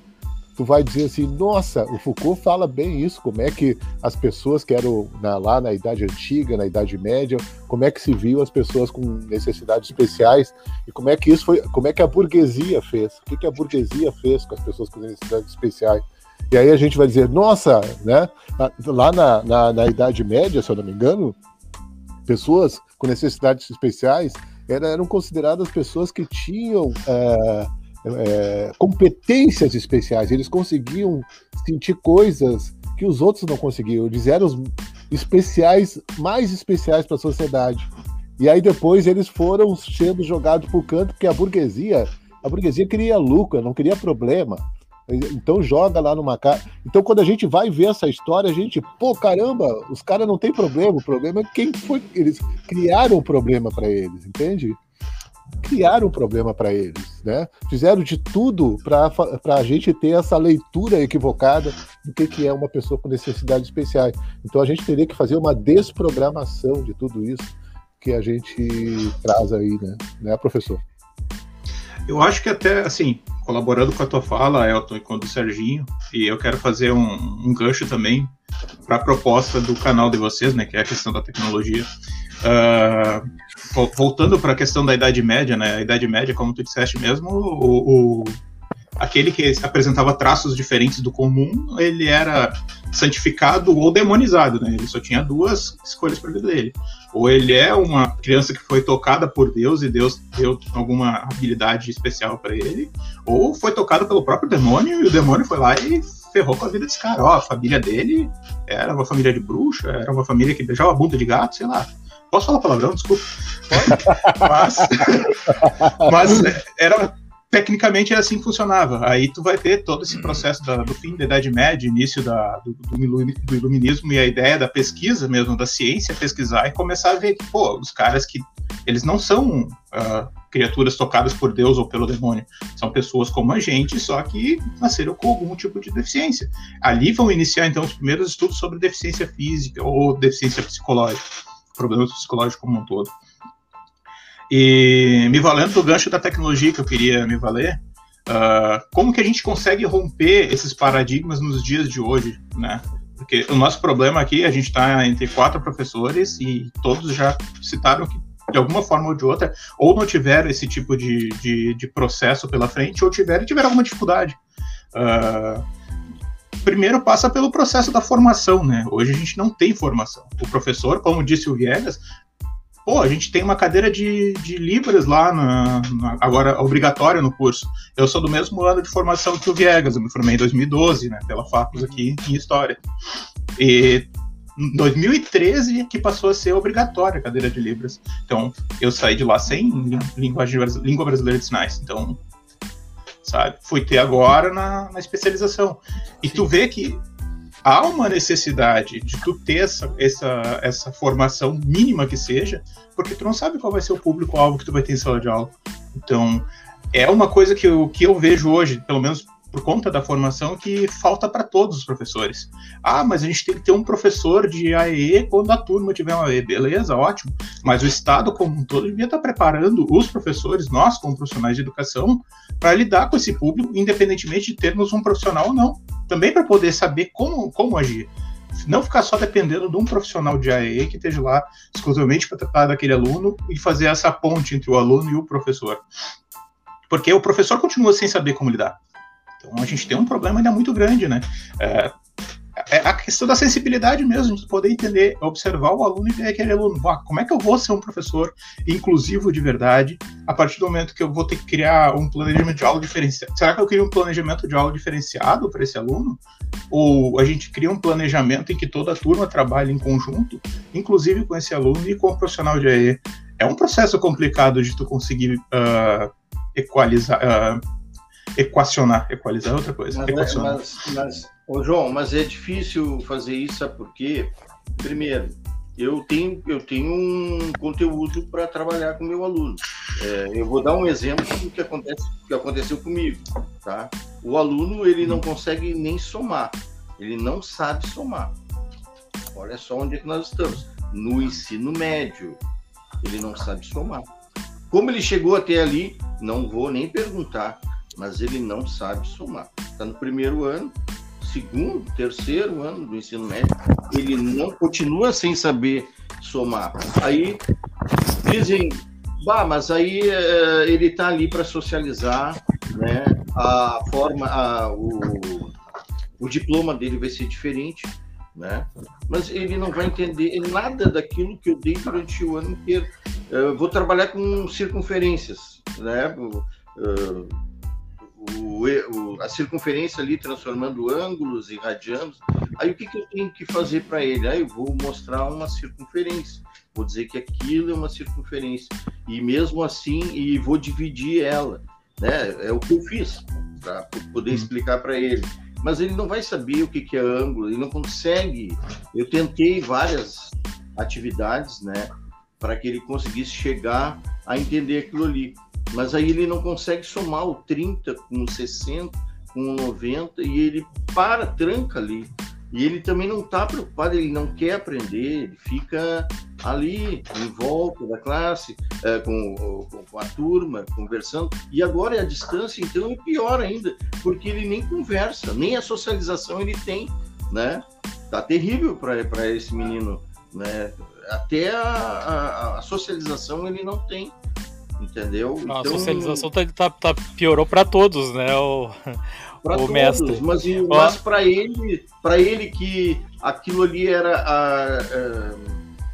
tu vai dizer assim, nossa, o Foucault fala bem isso, como é que as pessoas que eram na, lá na Idade Antiga, na Idade Média, como é que se viu as pessoas com necessidades especiais e como é que isso foi, como é que a burguesia fez, o que, que a burguesia fez com as pessoas com necessidades especiais. E aí a gente vai dizer, nossa, né? Lá na, na, na Idade Média, se eu não me engano, pessoas com necessidades especiais eram consideradas pessoas que tinham é, é, competências especiais, eles conseguiam sentir coisas que os outros não conseguiam. Eles eram os especiais, mais especiais para a sociedade. E aí depois eles foram sendo jogados por canto, porque a burguesia, a burguesia queria lucro, não queria problema. Então joga lá numa casa. Então quando a gente vai ver essa história, a gente, pô, caramba, os caras não tem problema. O problema é quem foi. Eles criaram um problema para eles, entende? Criaram um problema para eles, né? Fizeram de tudo para a gente ter essa leitura equivocada do que, que é uma pessoa com necessidades especiais. Então a gente teria que fazer uma desprogramação de tudo isso que a gente traz aí, né, né professor? Eu acho que até, assim, colaborando com a tua fala, Elton, e com a do Serginho, e eu quero fazer um, um gancho também para a proposta do canal de vocês, né, que é a questão da tecnologia. Uh, voltando para a questão da Idade Média, né? A Idade Média, como tu disseste mesmo, o, o, aquele que apresentava traços diferentes do comum, ele era santificado ou demonizado, né? Ele só tinha duas escolhas para vida dele. Ou ele é uma criança que foi tocada por Deus e Deus deu alguma habilidade especial para ele, ou foi tocado pelo próprio demônio e o demônio foi lá e ferrou com a vida desse cara. Ó, a família dele era uma família de bruxa, era uma família que beijava a bunda de gato, sei lá. Posso falar palavrão? Desculpa. Mas, *laughs* mas era tecnicamente assim que funcionava. Aí tu vai ter todo esse processo da, do fim da Idade Média, início da, do, do, iluminismo e a ideia da pesquisa mesmo, da ciência, pesquisar e começar a ver que, pô, os caras que eles não são uh, criaturas tocadas por Deus ou pelo demônio, são pessoas como a gente, só que nasceram com algum tipo de deficiência. Ali vão iniciar então os primeiros estudos sobre deficiência física ou deficiência psicológica problemas psicológicos como um todo. E me valendo do gancho da tecnologia que eu queria me valer, uh, como que a gente consegue romper esses paradigmas nos dias de hoje, né? Porque o nosso problema aqui, a gente está entre quatro professores e todos já citaram que de alguma forma ou de outra, ou não tiveram esse tipo de, de, de processo pela frente, ou tiveram, tiveram alguma dificuldade. Uh, primeiro passa pelo processo da formação, né? Hoje a gente não tem formação. O professor, como disse o Viegas, pô, a gente tem uma cadeira de, de Libras lá, na, na, agora obrigatória no curso. Eu sou do mesmo ano de formação que o Viegas, eu me formei em 2012, né, pela Facus aqui em História. E 2013 que passou a ser obrigatória a cadeira de Libras. Então, eu saí de lá sem língua brasileira de sinais. Então, sabe, fui ter agora na, na especialização. E tu vê que há uma necessidade de tu ter essa, essa, essa formação mínima que seja, porque tu não sabe qual vai ser o público-alvo que tu vai ter em sala de aula. Então, é uma coisa que eu, que eu vejo hoje, pelo menos por conta da formação que falta para todos os professores. Ah, mas a gente tem que ter um professor de AE quando a turma tiver uma AE. Beleza, ótimo. Mas o Estado como um todo devia estar preparando os professores, nós como profissionais de educação, para lidar com esse público, independentemente de termos um profissional ou não. Também para poder saber como, como agir. Não ficar só dependendo de um profissional de AE que esteja lá exclusivamente para tratar daquele aluno e fazer essa ponte entre o aluno e o professor. Porque o professor continua sem saber como lidar. Então a gente tem um problema ainda muito grande, né? É, é a questão da sensibilidade mesmo, de poder entender, observar o aluno e ver aquele aluno, como é que eu vou ser um professor inclusivo de verdade a partir do momento que eu vou ter que criar um planejamento de aula diferenciado? Será que eu crio um planejamento de aula diferenciado para esse aluno? Ou a gente cria um planejamento em que toda a turma trabalha em conjunto, inclusive com esse aluno e com o profissional de AE? É um processo complicado de tu conseguir uh, equalizar, uh, equacionar. Equalizar é outra coisa. Mas, equacionar. Mas, mas, ô João, mas é difícil fazer isso, sabe por quê? Primeiro, eu tenho, eu tenho um conteúdo para trabalhar com meu aluno. É, eu vou dar um exemplo do que, acontece, que aconteceu comigo. Tá? O aluno ele não consegue nem somar, ele não sabe somar. Olha só onde é que nós estamos. No ensino médio, ele não sabe somar. Como ele chegou até ali, não vou nem perguntar mas ele não sabe somar. Está no primeiro ano, segundo, terceiro ano do ensino médio, ele não continua sem saber somar. Aí dizem, bah, mas aí uh, ele está ali para socializar, né? A forma, a, o, o diploma dele vai ser diferente, né? Mas ele não vai entender nada daquilo que eu dei durante o ano inteiro. Eu vou trabalhar com circunferências, né? Uh, o, o, a circunferência ali transformando ângulos e radianos. Aí o que, que eu tenho que fazer para ele? Aí eu vou mostrar uma circunferência. Vou dizer que aquilo é uma circunferência. E mesmo assim, e vou dividir ela. Né? É o que eu fiz para poder uhum. explicar para ele. Mas ele não vai saber o que, que é ângulo, ele não consegue. Eu tentei várias atividades, né, para que ele conseguisse chegar a entender aquilo ali. Mas aí ele não consegue somar o 30 com o 60, com o 90, e ele para, tranca ali. E ele também não está preocupado, ele não quer aprender, ele fica ali em volta da classe, é, com, com, a turma, conversando. E agora é a distância, então é pior ainda, porque ele nem conversa, nem a socialização ele tem, né? Tá terrível para esse menino, né? Até a, a, a socialização ele não tem entendeu? A então, socialização tá, tá, tá piorou para todos, né? O, *laughs* o todos, mestre. Mas, mas para ele, para ele que aquilo ali era a, a,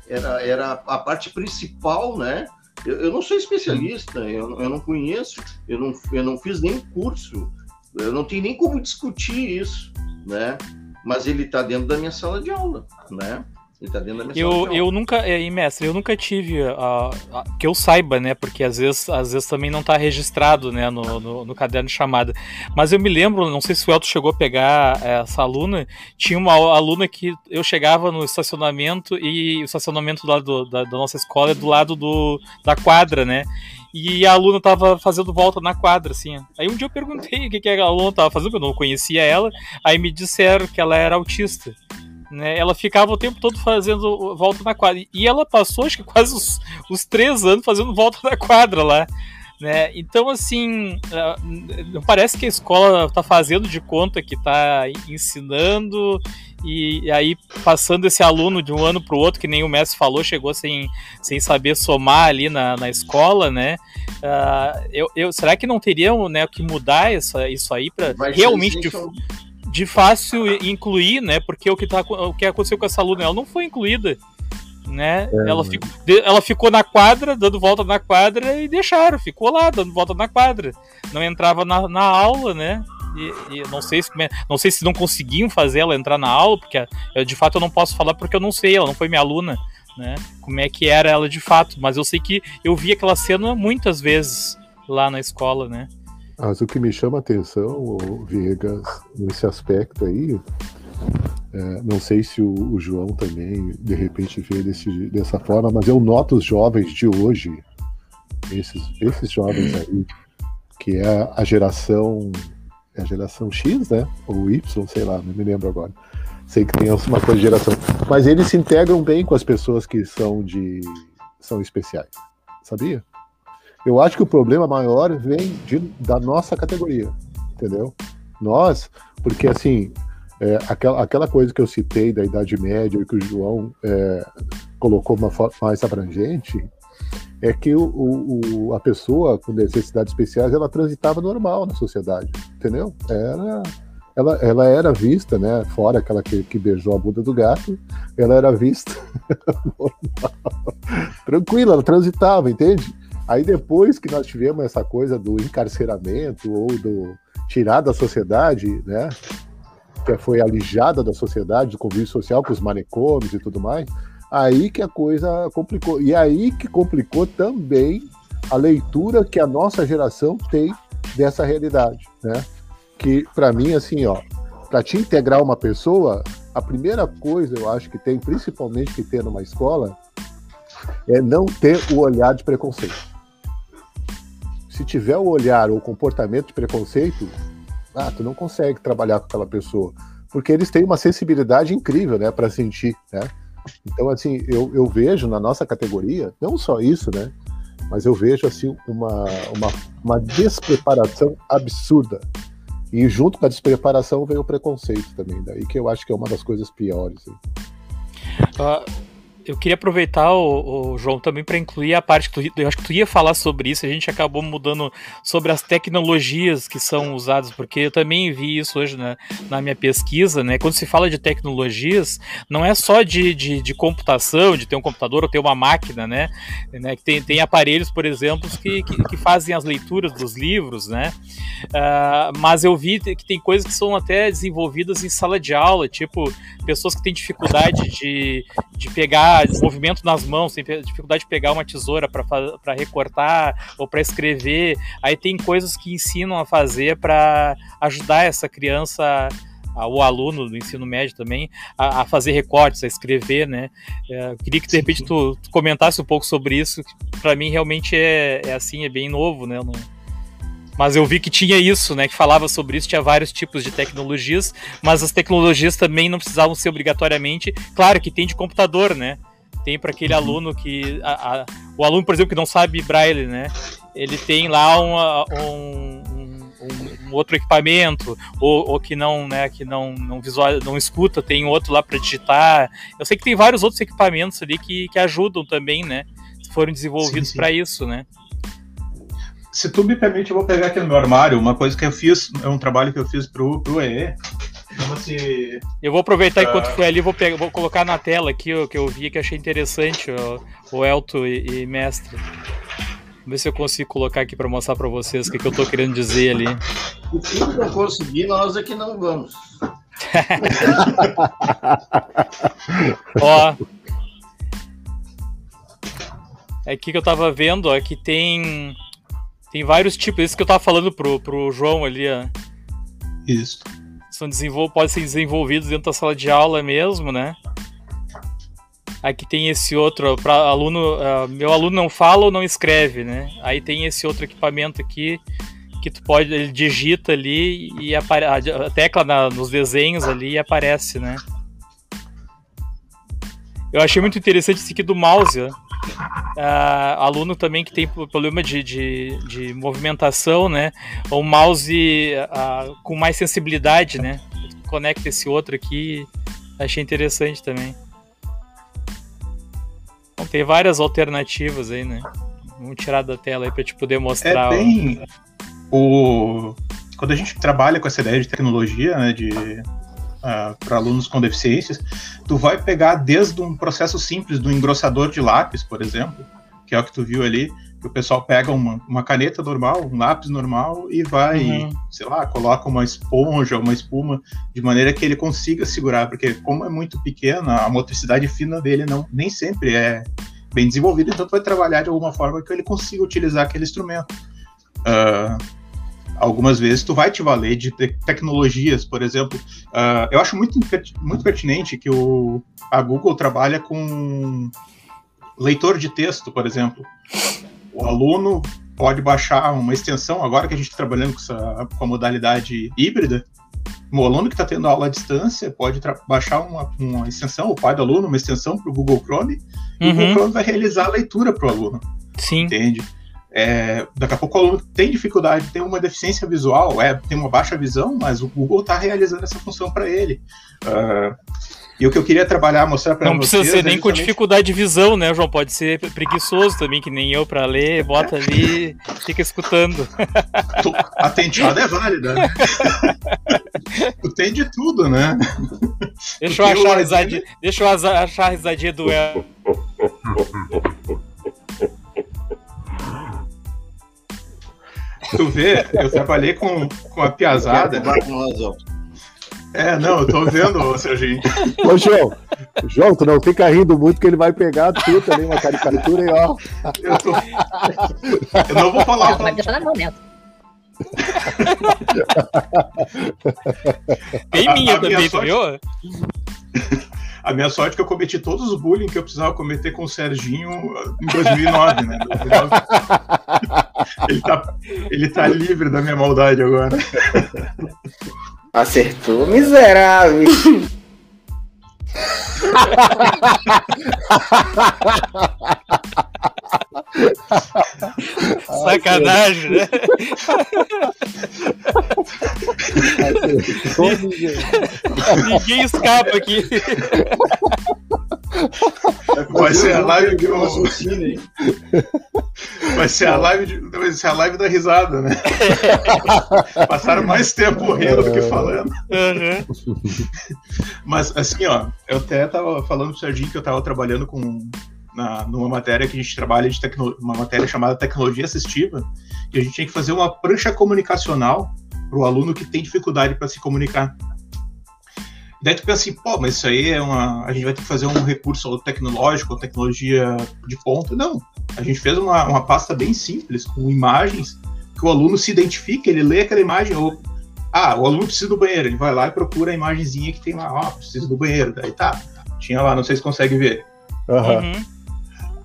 era, era a parte principal, né? Eu, eu não sou especialista, eu, eu não conheço, eu não, eu não fiz nem curso, eu não tenho nem como discutir isso, né? Mas ele está dentro da minha sala de aula, né? Ele tá dentro da minha eu, eu nunca, é, mestre, eu nunca tive, uh, uh, que eu saiba, né, porque às vezes, às vezes também não tá registrado, né, no, no, no, caderno de chamada, mas eu me lembro, não sei se o Elton chegou a pegar essa aluna, tinha uma aluna que eu chegava no estacionamento e o estacionamento do lado da, da nossa escola é do lado do, da quadra, né, e a aluna tava fazendo volta na quadra, assim. Aí um dia eu perguntei o que, que a aluna tava fazendo, porque eu não conhecia ela. Aí me disseram que ela era autista. Né? Ela ficava o tempo todo fazendo volta na quadra. E ela passou, acho que quase os, os três anos fazendo volta na quadra lá. Né? Então, assim, não parece que a escola está fazendo de conta que está ensinando e aí passando esse aluno de um ano para o outro, que nem o mestre falou, chegou sem, sem saber somar ali na, na escola, né? Uh, eu, eu, será que não teriam né, que mudar essa, isso aí para realmente de, de fácil incluir, né? Porque o que, tá, o que aconteceu com essa aluna, ela não foi incluída né? É, ela, ficou, ela ficou na quadra, dando volta na quadra e deixaram, ficou lá dando volta na quadra. Não entrava na, na aula, né? E, e não sei se não sei se não conseguiam fazer ela entrar na aula, porque eu, de fato eu não posso falar porque eu não sei, ela não foi minha aluna, né? Como é que era ela de fato, mas eu sei que eu vi aquela cena muitas vezes lá na escola, né? Mas o que me chama a atenção, Viegas, nesse aspecto aí, é, não sei se o, o, João também, de repente, vê desse, dessa forma, mas eu noto os jovens de hoje, esses, esses jovens aí, que é a geração, é a geração X, né? Ou Y, sei lá, não me lembro agora. Sei que tem uma coisa de geração. Mas eles se integram bem com as pessoas que são de. são especiais. Sabia? Eu acho que o problema maior vem de, da nossa categoria, entendeu? Nós, porque assim, é, aquela, aquela coisa que eu citei da Idade Média e que o João é, colocou uma forma mais abrangente é que o, o, a pessoa com necessidades especiais ela transitava normal na sociedade, entendeu? Era, ela, ela era vista, né? Fora aquela que, que beijou a bunda do gato, ela era vista *laughs* tranquila, ela transitava, entende? Aí depois que nós tivemos essa coisa do encarceramento ou do tirar da sociedade, né? que foi alijada da sociedade, do convívio social com os manicômios e tudo mais, aí que a coisa complicou. E aí que complicou também a leitura que a nossa geração tem dessa realidade, né? Que para mim assim, ó, para te integrar uma pessoa, a primeira coisa eu acho que tem, principalmente que ter numa escola, é não ter o olhar de preconceito. Se tiver o olhar ou o comportamento de preconceito, ah, tu não consegue trabalhar com aquela pessoa, porque eles têm uma sensibilidade incrível, né, para sentir, né? Então, assim, eu, eu vejo na nossa categoria, não só isso, né, mas eu vejo, assim, uma, uma, uma despreparação absurda. E junto com a despreparação veio o preconceito também, daí que eu acho que é uma das coisas piores. Uh, eu queria aproveitar, o, o João, também para incluir a parte que tu, eu acho que tu ia falar sobre isso, a gente acabou mudando sobre as tecnologias que são usadas, porque eu também vi isso hoje na, na minha pesquisa, né? Quando se fala de tecnologias, não é só de, de, de computação, de ter um computador ou ter uma máquina, né? né? Tem, tem aparelhos, por exemplo, que, que, que fazem as leituras dos livros, né? Uh, mas eu vi que tem coisas que são até desenvolvidas em sala de aula, tipo pessoas que têm dificuldade de, de pegar movimento nas mãos, tem dificuldade de pegar uma tesoura para recortar ou para escrever. Aí tem coisas que ensinam a fazer para ajudar essa criança o aluno do ensino médio também a, a fazer recortes, a escrever, né? É, queria que de repente tu, tu, comentasse um pouco sobre isso. Para mim realmente é, é, assim, é bem novo, né? Não, mas eu vi que tinha isso, né? Que falava sobre isso, tinha vários tipos de tecnologias, mas as tecnologias também não precisavam ser obrigatoriamente. Claro que tem de computador, né? Tem para aquele aluno que. A, a, o aluno, por exemplo, que não sabe braille, né? Ele tem lá uma, um, um, um, outro equipamento, ou, ou, que não, né, que não, não visual, não escuta, tem outro lá para digitar. Eu sei que tem vários outros equipamentos ali que, que ajudam também, né? Foram desenvolvidos para isso, né? Se tu me permite, eu vou pegar aqui no meu armário uma coisa que eu fiz, é um trabalho que eu fiz pro, pro EE, Chama-se. Eu vou aproveitar uh... enquanto foi ali, vou, pegar, vou colocar na tela aqui o que eu vi que achei interessante, o, o Elto e, e Mestre. Vamos ver se eu consigo colocar aqui para mostrar para vocês o que, que eu tô querendo dizer ali. Se não conseguir, nós aqui não vamos. *laughs* ó. É aqui que eu tava vendo, ó, que tem tem vários tipos, isso que eu tava falando pro, pro João ali, ó. Isso são desenvol podem ser desenvolvidos dentro da sala de aula mesmo, né? Aqui tem esse outro, para aluno, uh, meu aluno não fala ou não escreve, né? Aí tem esse outro equipamento aqui que tu pode, ele digita ali e a tecla na, nos desenhos ali aparece, né? Eu achei muito interessante esse aqui do mouse, ó. Uh, aluno também que tem problema de, de, de movimentação, né? O mouse uh, com mais sensibilidade, né? Conecta esse outro aqui. Achei interessante também. Então, tem várias alternativas aí, né? Vamos tirar da tela aí para te poder mostrar. É bem... o... Quando a gente trabalha com essa ideia de tecnologia, né, de uh, para alunos com deficiências, tu vai pegar desde um processo simples do engrossador de lápis, por exemplo, que é o que tu viu ali, que o pessoal pega uma, uma caneta normal, um lápis normal e vai, uhum. sei lá, coloca uma esponja, uma espuma, de maneira que ele consiga segurar, porque como é muito pequena, a motricidade fina dele não nem sempre é bem desenvolvida, então tu vai trabalhar de alguma forma que ele consiga utilizar aquele instrumento. Uh, algumas vezes tu vai te valer de te tecnologias, por exemplo. Uh, eu acho muito, muito pertinente que o, a Google trabalha com leitor de texto, por exemplo. O aluno pode baixar uma extensão, agora que a gente está trabalhando com, essa, com a modalidade híbrida, o aluno que está tendo aula à distância pode baixar uma, uma, extensão, o pai do aluno, uma extensão para o Google Chrome, e o Google uhum. Chrome vai realizar a leitura para o aluno. Sim. Entende? É, daqui a pouco o aluno tem dificuldade, tem uma deficiência visual, é, tem uma baixa visão, mas o Google está realizando essa função para ele. Uh, e o que eu queria trabalhar, mostrar para vocês... Não precisa ser é nem com dificuldade de visão, né, João? Pode ser preguiçoso também, que nem eu, para ler, bota ali, fica escutando. *laughs* A tenteada é válida. Né? *laughs* tu tem de tudo, né? Deixa eu, achar a risadinha, deixa eu achar a risadinha do El. *laughs* Tu vê, eu trabalhei com, com a piazada. É, não, eu tô vendo, Serginho. Ô, João, João, tu não fica rindo muito que ele vai pegar tu também, uma caricatura e ó. Eu, tô... eu não vou falar. Não, vai deixar no momento. Tem minha a, a também, tu viu? A minha sorte é que eu cometi todos os bullying que eu precisava cometer com o Serginho em 2009, né? 2009. Ele, tá, ele tá livre da minha maldade agora. Acertou, miserável. Sacanagem, né? Ninguém escapa aqui. Vai ser a live de um... Vai ser a live de... vai ser a live da risada, né? Passaram mais tempo rindo do que falando. Uhum. Mas assim, ó, eu até tava falando pro Serginho que eu tava trabalhando com na, numa matéria que a gente trabalha de tecno, uma matéria chamada tecnologia assistiva, que a gente tinha que fazer uma prancha comunicacional para o aluno que tem dificuldade para se comunicar. Daí tu pensa assim, pô, mas isso aí é uma. A gente vai ter que fazer um recurso tecnológico, tecnologia de ponta. Não. A gente fez uma, uma pasta bem simples, com imagens, que o aluno se identifica, ele lê aquela imagem, ou. Ah, o aluno precisa do banheiro, ele vai lá e procura a imagenzinha que tem lá, ó, oh, precisa do banheiro. Daí tá. Tinha lá, não sei se consegue ver. Uhum.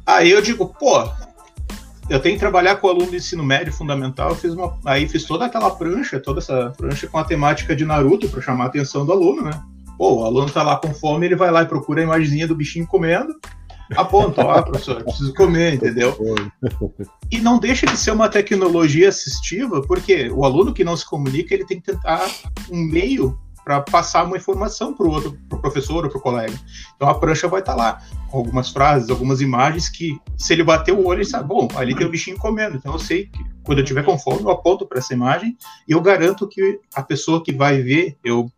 Aí eu digo, pô, eu tenho que trabalhar com o aluno de ensino médio fundamental, eu fiz uma, aí fiz toda aquela prancha, toda essa prancha com a temática de Naruto para chamar a atenção do aluno, né? Pô, o aluno tá lá com fome, ele vai lá e procura a imagenzinha do bichinho comendo, aponta, ó, professor, preciso comer, entendeu? E não deixa de ser uma tecnologia assistiva, porque o aluno que não se comunica, ele tem que tentar um meio para passar uma informação para o outro, para o professor ou para o colega. Então a prancha vai estar tá lá, com algumas frases, algumas imagens que, se ele bater o olho, ele sabe, bom, ali tem o bichinho comendo. Então eu sei que quando eu tiver com fome, eu aponto para essa imagem e eu garanto que a pessoa que vai ver, eu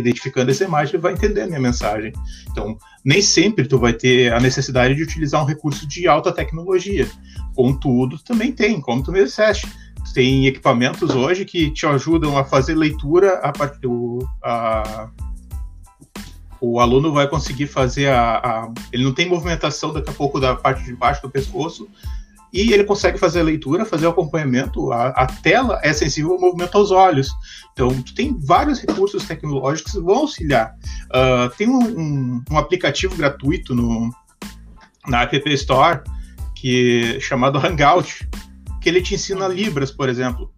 identificando essa imagem, vai entender a minha mensagem. Então, nem sempre tu vai ter a necessidade de utilizar um recurso de alta tecnologia. Contudo, também tem, como tu me disseste tem equipamentos hoje que te ajudam a fazer leitura a partir do. A, o aluno vai conseguir fazer a, a, Ele não tem movimentação daqui a pouco da parte de baixo do pescoço, e ele consegue fazer a leitura, fazer o acompanhamento. A, a tela é sensível ao movimento aos olhos. Então, tem vários recursos tecnológicos que vão auxiliar. Uh, tem um, um, um, aplicativo gratuito no, na App Store que chamado Hangout, que ele te ensina Libras, por exemplo.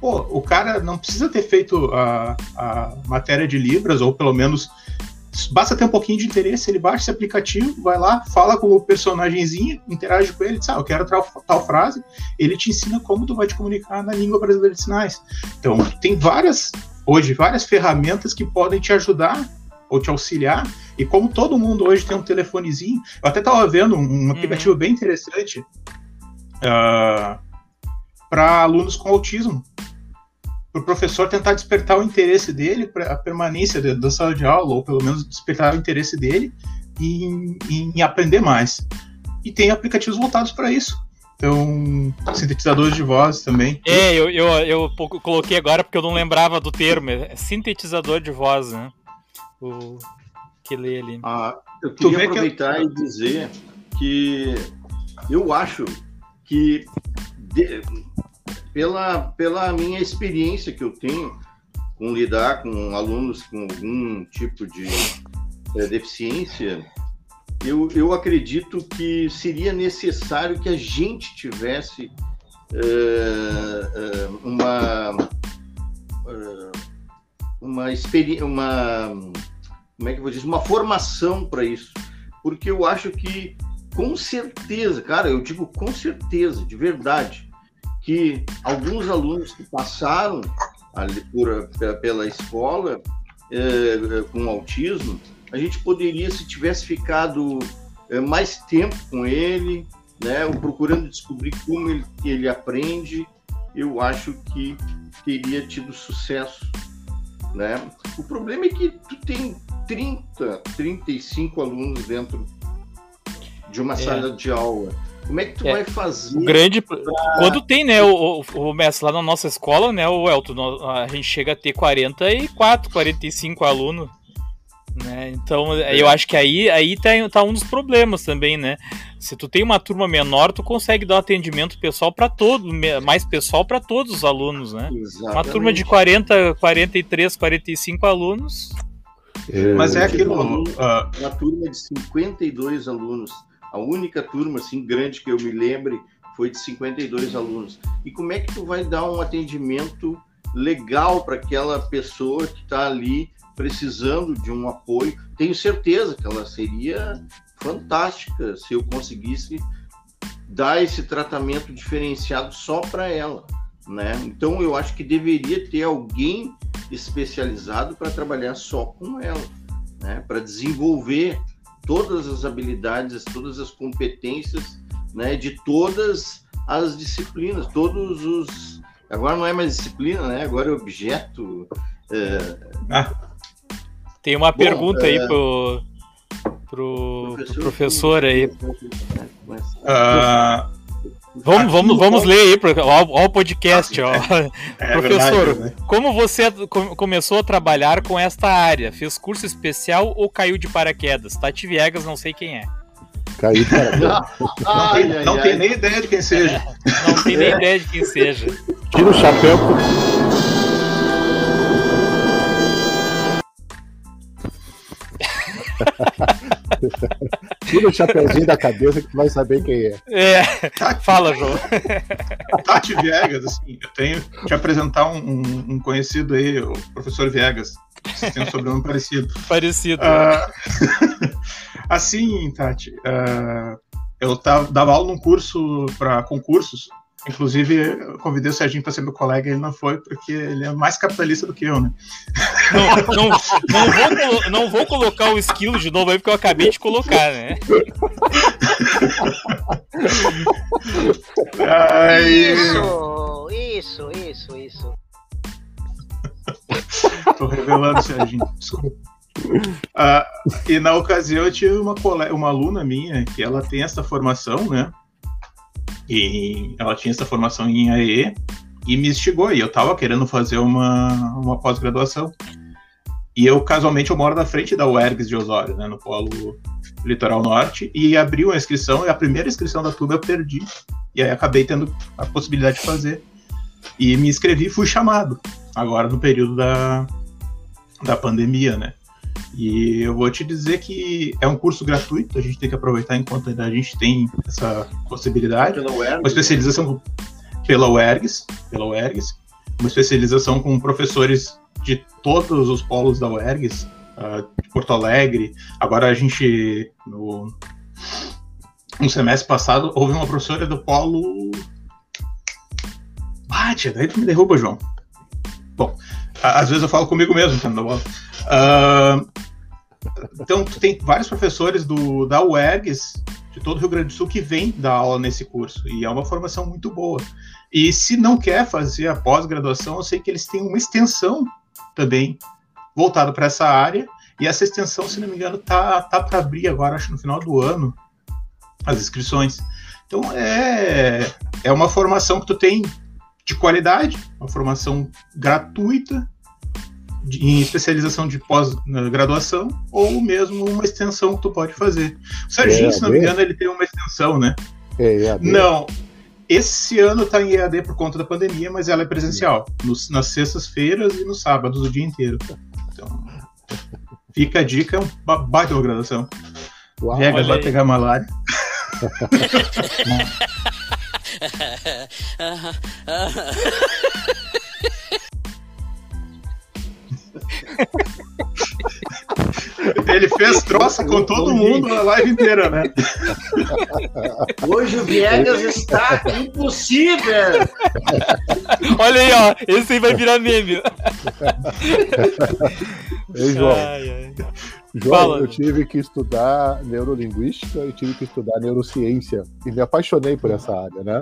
Pô, o cara não precisa ter feito a, a matéria de Libras, ou pelo menos basta ter um pouquinho de interesse, ele baixa esse aplicativo, vai lá, fala com o personagemzinho, interage com ele, diz, ah, eu quero tal, tal frase, ele te ensina como tu vai te comunicar na língua brasileira de sinais. Então, tem várias, hoje, várias ferramentas que podem te ajudar ou te auxiliar, e como todo mundo hoje tem um telefonezinho, eu até estava vendo um, um aplicativo uhum. bem interessante uh, ah, para alunos com autismo, para o professor tentar despertar o interesse dele para a permanência da sala de aula, ou pelo menos despertar o interesse dele em, em aprender mais. E tem aplicativos voltados para isso. Então, sintetizadores de voz também. É, eu, eu, eu coloquei agora porque eu não lembrava do termo. É sintetizador de voz, né? O que lê ali. Ah, eu queria aproveitar que... e dizer que eu acho que de, pela, pela minha experiência que eu tenho com lidar com alunos com algum tipo de é, deficiência, eu, eu acredito que seria necessário que a gente tivesse é, uma uma experiência, uma como é que eu vou dizer, uma formação para isso, porque eu acho que com certeza, cara, eu digo com certeza, de verdade, que alguns alunos que passaram ali por, pela escola é, com autismo, a gente poderia, se tivesse ficado é, mais tempo com ele, né, procurando descobrir como ele, ele aprende, eu acho que teria tido sucesso. Né? O problema é que tu tem 30, 35 alunos dentro de uma é. sala de aula. Como é que tu é. vai fazer? O grande. Pra... Quando tem, né, o, o, o mestre lá na nossa escola, né, o Elton, a gente chega a ter 44, 45 alunos. Né? Então, é. eu acho que aí, aí tá, tá um dos problemas também, né? Se tu tem uma turma menor, tu consegue dar um atendimento pessoal para todo, mais pessoal para todos os alunos, né? Exatamente. Uma turma de 40, 43, 45 alunos. É, Mas é aquilo. Uma, uma turma de 52 alunos a única turma assim grande que eu me lembre foi de 52 alunos. E como é que tu vai dar um atendimento legal para aquela pessoa que está ali precisando de um apoio? Tenho certeza que ela seria fantástica se eu conseguisse dar esse tratamento diferenciado só para ela, né? Então eu acho que deveria ter alguém especializado para trabalhar só com ela, né? Para desenvolver todas as habilidades, todas as competências, né, de todas as disciplinas, todos os. Agora não é mais disciplina, né? Agora é objeto. É... Ah, tem uma Bom, pergunta é... aí pro, pro professor, pro professor aí. Uh, Vamos, vamos, vamos ler aí, ó, o podcast, ó. *laughs* É, *laughs* Professor, verdade, né? como você começou a trabalhar com esta área? Fez curso especial ou caiu de paraquedas? Tati Viegas, não sei quem é. Caiu de paraquedas. *laughs* ai, não, ai, não ai. tem nem ideia de quem seja. É, não tem nem ideia de quem seja. Tira o chapéu. *laughs* Tira o chapeuzinho da cabeça que tu vai saber quem é. É, fala, João. *laughs* Tati Viegas, assim, eu tenho que te apresentar um, um, um conhecido aí, o professor Viegas. Vocês têm um sobrenome parecido. *laughs* Parecido. Uh, assim, Tati, uh, eu tava, dava aula num curso para concursos Inclusive, eu convidei o Serginho para ser meu colega e ele não foi, porque ele é mais capitalista do que eu, né? Não, não, não, vou, não vou colocar o esquilo de novo aí, porque eu acabei de colocar, né? Isso, isso, isso, isso. Tô revelando, Serginho. Desculpa. Uh, e na ocasião eu tive uma, uma aluna minha que ela tem essa formação, né? E ela tinha essa formação em AE e me instigou. E eu estava querendo fazer uma, uma pós-graduação. E eu, casualmente, eu moro na frente da UERGS de Osório, né, no polo litoral norte, e abriu a inscrição, e a primeira inscrição da turma eu perdi. E aí acabei tendo a possibilidade de fazer. E me inscrevi fui chamado, agora no período da, da pandemia, né? E eu vou te dizer que é um curso gratuito, a gente tem que aproveitar enquanto a gente tem essa possibilidade. Pela UERGS, uma especialização pela UERGS, pela UERGS, uma especialização com professores de todos os polos da UERGS, uh, Porto Alegre. Agora a gente, no, no semestre passado, houve uma professora do Polo. Bate, daí tu me derruba, João. Bom, às vezes eu falo comigo mesmo? *laughs* Uh, então, tu tem vários professores do, da UERGS, de todo o Rio Grande do Sul, que vêm dar aula nesse curso, e é uma formação muito boa. E se não quer fazer a pós-graduação, eu sei que eles têm uma extensão também voltada para essa área, e essa extensão, se não me engano, tá, tá para abrir agora, acho no final do ano, as inscrições. Então é, é uma formação que tu tem de qualidade, uma formação gratuita, de, em especialização de pós-graduação, ou mesmo uma extensão que tu pode fazer. O Serginho, é se não me engano, ele tem uma extensão, né? É, EAD. Não. Esse ano está em EAD por conta da pandemia, mas ela é presencial, nos, nas sextas-feiras e nos sábados o dia inteiro. Então, fica a dica, é uma baita graduação. Uau, Vegas vai pegar malária. *laughs* Ele fez troça com todo mundo na live inteira, né? Hoje o Viegas está impossível. Olha aí, ó. Esse aí vai virar meme. Ei, João. Ai, ai. João, Fala. eu tive que estudar neurolinguística e tive que estudar neurociência. E me apaixonei por essa área, né?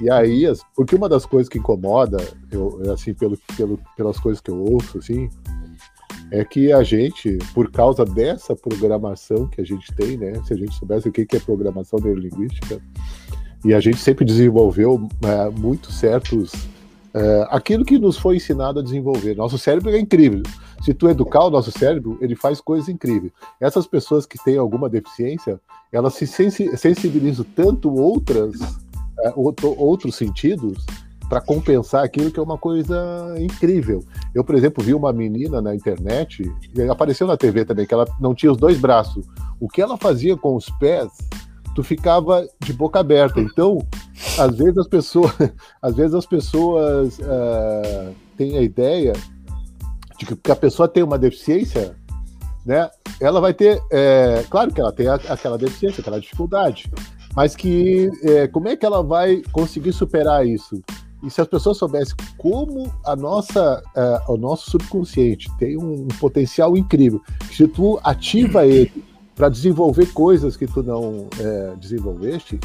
E aí, porque uma das coisas que incomoda, eu, assim, pelo, pelo, pelas coisas que eu ouço, assim, é que a gente, por causa dessa programação que a gente tem, né? Se a gente soubesse o que é programação neurolinguística, e a gente sempre desenvolveu é, muito certos. É, aquilo que nos foi ensinado a desenvolver. Nosso cérebro é incrível. Se tu educar o nosso cérebro, ele faz coisas incríveis. Essas pessoas que têm alguma deficiência, elas se sensibilizam tanto outras, outros sentidos para compensar aquilo que é uma coisa incrível. Eu, por exemplo, vi uma menina na internet, apareceu na TV também, que ela não tinha os dois braços. O que ela fazia com os pés, tu ficava de boca aberta. Então, às vezes as pessoas, *laughs* às vezes as pessoas uh, têm a ideia de que a pessoa tem uma deficiência, né? Ela vai ter, é, claro que ela tem aquela deficiência, aquela dificuldade, mas que é, como é que ela vai conseguir superar isso? E se as pessoas soubessem como a nossa, uh, o nosso subconsciente tem um, um potencial incrível, se tu ativa *clears throat* ele para desenvolver coisas que tu não é, desenvolveste,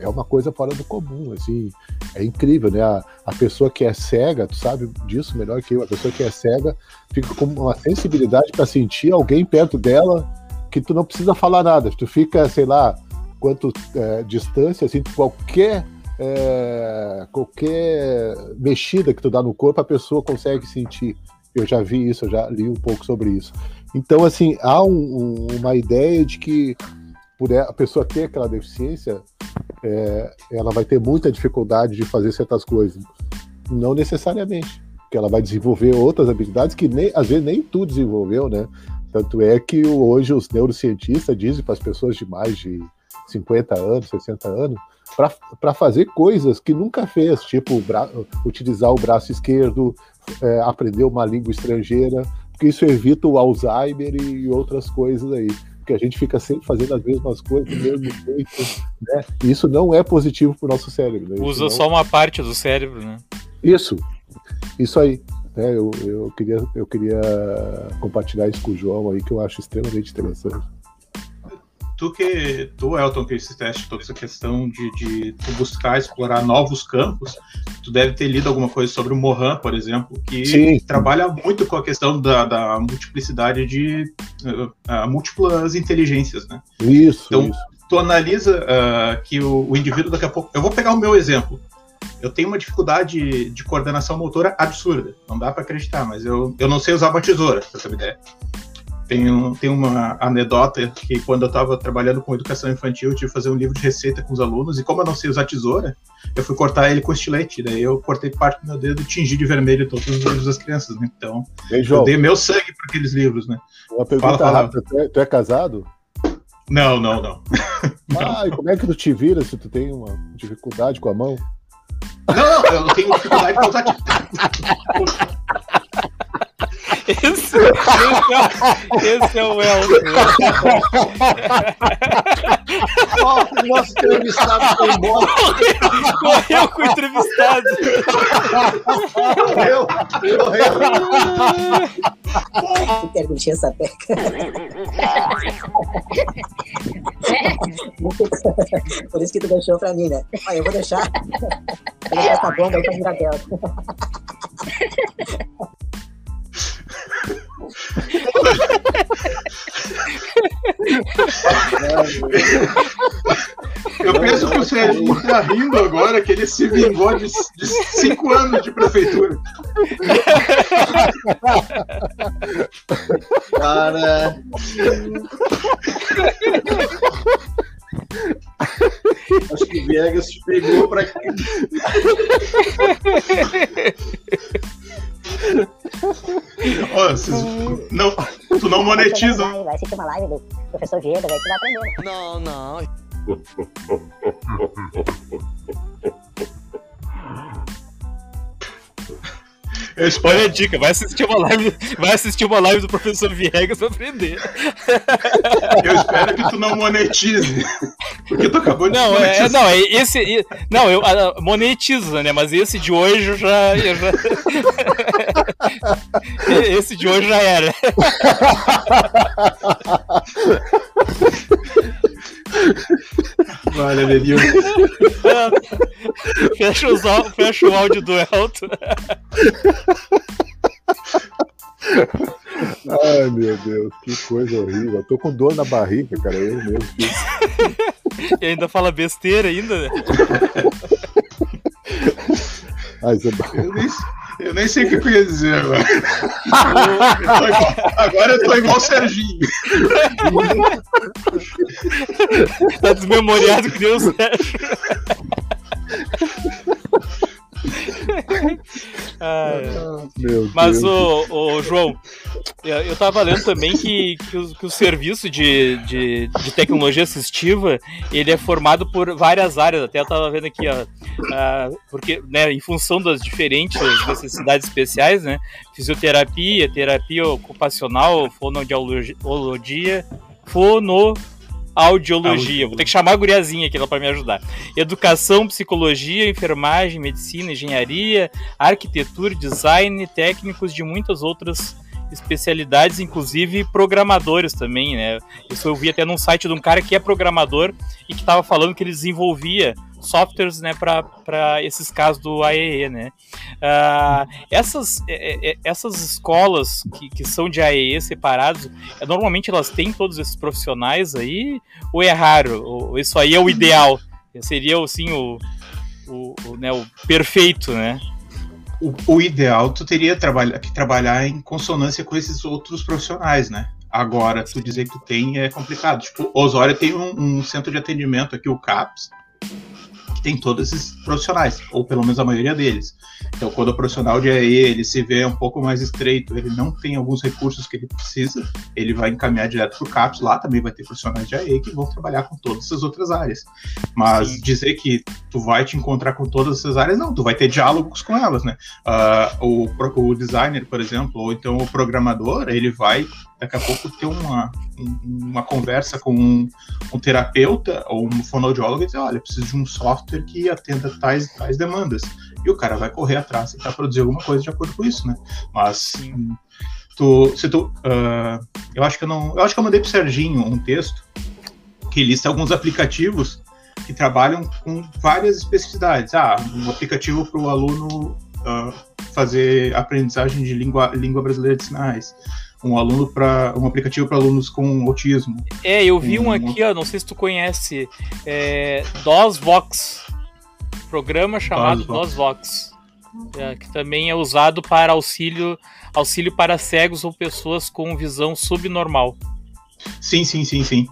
é uma coisa fora do comum, assim, é incrível, né? A, a pessoa que é cega, tu sabe disso melhor que eu, a pessoa que é cega fica com uma sensibilidade para sentir alguém perto dela que tu não precisa falar nada, tu fica, sei lá, quanto é, distância, assim, qualquer é, qualquer mexida que tu dá no corpo, a pessoa consegue sentir. Eu já vi isso, eu já li um pouco sobre isso. Então, assim, há um, um, uma ideia de que por a pessoa ter aquela deficiência, é, ela vai ter muita dificuldade de fazer certas coisas. Não necessariamente, porque ela vai desenvolver outras habilidades que nem, às vezes nem tu desenvolveu, né? Tanto é que hoje os neurocientistas dizem para as pessoas de mais de 50 anos, 60 anos, para fazer coisas que nunca fez, tipo utilizar o braço esquerdo, é, aprender uma língua estrangeira, porque isso evita o Alzheimer e outras coisas aí. Porque a gente fica sempre fazendo as mesmas coisas do mesmo *clears throat* jeito, né? E isso não é positivo para o nosso cérebro. Né? Usa não... só uma parte do cérebro, né? Isso, isso aí. É, eu, eu, queria, eu queria compartilhar isso com o João aí, que eu acho extremamente interessante tu que tu Elton que esse teste toda essa questão de, de tu buscar explorar novos campos tu deve ter lido alguma coisa sobre o Mohan por exemplo que Sim. trabalha muito com a questão da, da multiplicidade de uh, múltiplas inteligências né isso então isso. tu analisa uh, que o, o indivíduo daqui a pouco eu vou pegar o meu exemplo eu tenho uma dificuldade de coordenação motora absurda. Não dá para acreditar, mas eu, eu não sei usar uma tesoura, pra ter uma ideia. Tem, um, tem uma anedota que quando eu estava trabalhando com educação infantil, eu tive que fazer um livro de receita com os alunos, e como eu não sei usar tesoura, eu fui cortar ele com estilete. Daí eu cortei parte do meu dedo e tingi de vermelho todos os livros das crianças, né? Então, eu dei meu sangue para aqueles livros, né? Uma pergunta fala, rápida, tu é, tu é casado? Não, não, não. *laughs* E como é que tu te vira se tu tem uma dificuldade com a mão? Não, não, eu tenho dificuldade com usar *laughs* esse, esse é o Elton. o nosso entrevistado foi embora. Correu com o entrevistado. Correu, correu. Que perguntinha essa peca. Por isso que tu deixou pra mim, né? Olha, eu vou deixar. Vou deixar essa bomba aí pra virar dela. Eu penso que o Serginho tá rindo agora que ele se vingou de, de cinco anos de prefeitura. Cara. Acho que Vegas te pegou pra *laughs* Ó, vocês não, tu não monetiza. Vai, vai assistir uma live do professor Viegas, aí tu vai aprender. Não, não. *laughs* Eu Olha a dica, vai assistir uma live, vai assistir uma live do professor Viegas pra aprender. eu espero que tu não monetize. Porque tu acabou de Não, é, não, é esse, não, eu monetiza, né? Mas esse de hoje eu já, eu já... *laughs* esse de hoje já era. *laughs* Vale, Lelio. *laughs* fecha, os, fecha o áudio do Elton. Ai, meu Deus, que coisa horrível. Eu tô com dor na barriga, cara. Eu mesmo. E ainda fala besteira ainda, né? Ai, você... Eu nem, eu nem sei o que eu ia dizer agora. Eu tô igual- agora eu tô igual o Serginho. Tá desmemoriado que Deus Sérgio. *laughs* Mas, ô, ô, João, eu eu tava lendo também que, que, o, que o serviço de, de, de tecnologia assistiva, ele é formado por várias áreas, até eu tava vendo aqui, ó, ah, porque, né, em função das diferentes necessidades especiais, né, fisioterapia, terapia ocupacional, fonoaudiologia, fono audiologia. Vou ter que chamar a guriazinha aqui para me ajudar. Educação, psicologia, enfermagem, medicina, engenharia, arquitetura, design, técnicos de muitas outras especialidades, inclusive programadores também, né? Isso eu vi até num site de um cara que é programador e que estava falando que ele desenvolvia softwares, né, para esses casos do AEE, né? Ah, essas, é, é, essas escolas que, que são de AEE separados, é, normalmente elas têm todos esses profissionais aí, ou é raro? Ou isso aí é o ideal? Seria, assim, o, o, o, né, o perfeito, né? O, o ideal, tu teria trabalha, que trabalhar em consonância com esses outros profissionais, né? Agora, tu dizer que tu tem é complicado. Tipo, Osório tem um, um centro de atendimento aqui, o CAPS, tem todos esses profissionais, ou pelo menos a maioria deles. Então, quando o profissional de AE ele se vê um pouco mais estreito, ele não tem alguns recursos que ele precisa, ele vai encaminhar direto para o CAPS. Lá também vai ter profissionais de AE que vão trabalhar com todas essas outras áreas. Mas Sim. dizer que tu vai te encontrar com todas essas áreas, não, tu vai ter diálogos com elas, né? Uh, o, o designer, por exemplo, ou então o programador, ele vai daqui a pouco ter uma, uma conversa com um, um terapeuta ou um fonoaudiólogo e dizer, olha, preciso de um software que atenda tais, tais demandas. E o cara vai correr atrás e tentar produzir alguma coisa de acordo com isso, né? Mas tu, se tu, uh, eu acho que eu não, eu acho que eu mandei pro Serginho um texto que lista alguns aplicativos que trabalham com várias especificidades. Ah, um aplicativo para o aluno uh, fazer aprendizagem de língua, língua brasileira de sinais um aluno para um aplicativo para alunos com autismo. É, eu vi um aqui, ó, não sei se tu conhece, é, DOSVox, programa chamado DOSVox, é, que também é usado para auxílio auxílio para cegos ou pessoas com visão subnormal. Sim, sim, sim, sim.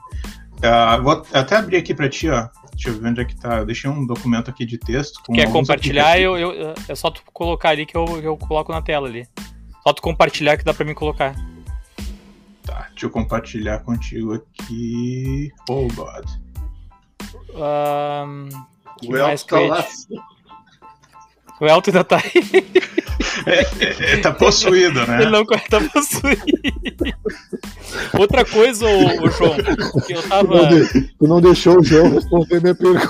Uh, vou até abrir aqui para ti, ó. Deixa eu ver onde é que tá. Eu deixei um documento aqui de texto. Quer compartilhar? Eu, eu, é só tu colocar ali que eu, eu coloco na tela ali. Só tu compartilhar que dá para mim colocar. Tá, deixa eu compartilhar contigo aqui. Oh, God. Um, o Elton tá lá. O Elton ainda tá aí. É, é, tá possuído, né? Ele não tá possuído. Outra coisa, ô, ô, João, que eu tava. Tu não, de, tu não deixou o João responder minha pergunta.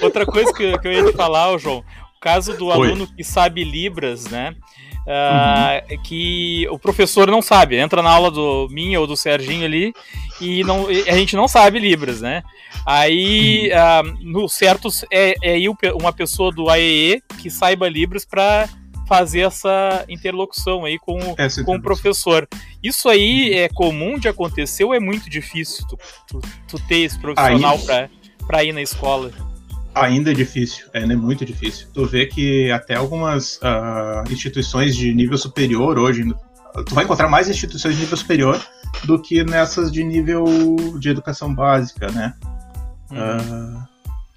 Outra coisa que, que eu ia te falar, ô, João, o caso do Oi. aluno que sabe Libras, né? Uh, que o professor não sabe. Entra na aula do minha ou do Serginho ali e não, a gente não sabe Libras, né? Aí, uh, no certos, é, é uma pessoa do AEE que saiba Libras para fazer essa interlocução aí com, com o professor. Isso aí é comum de acontecer ou é muito difícil tu, tu, tu ter esse profissional para ir na escola? Ainda é difícil, é né, muito difícil. Tu vê que até algumas uh, instituições de nível superior hoje, tu vai encontrar mais instituições de nível superior do que nessas de nível de educação básica, né? Uh,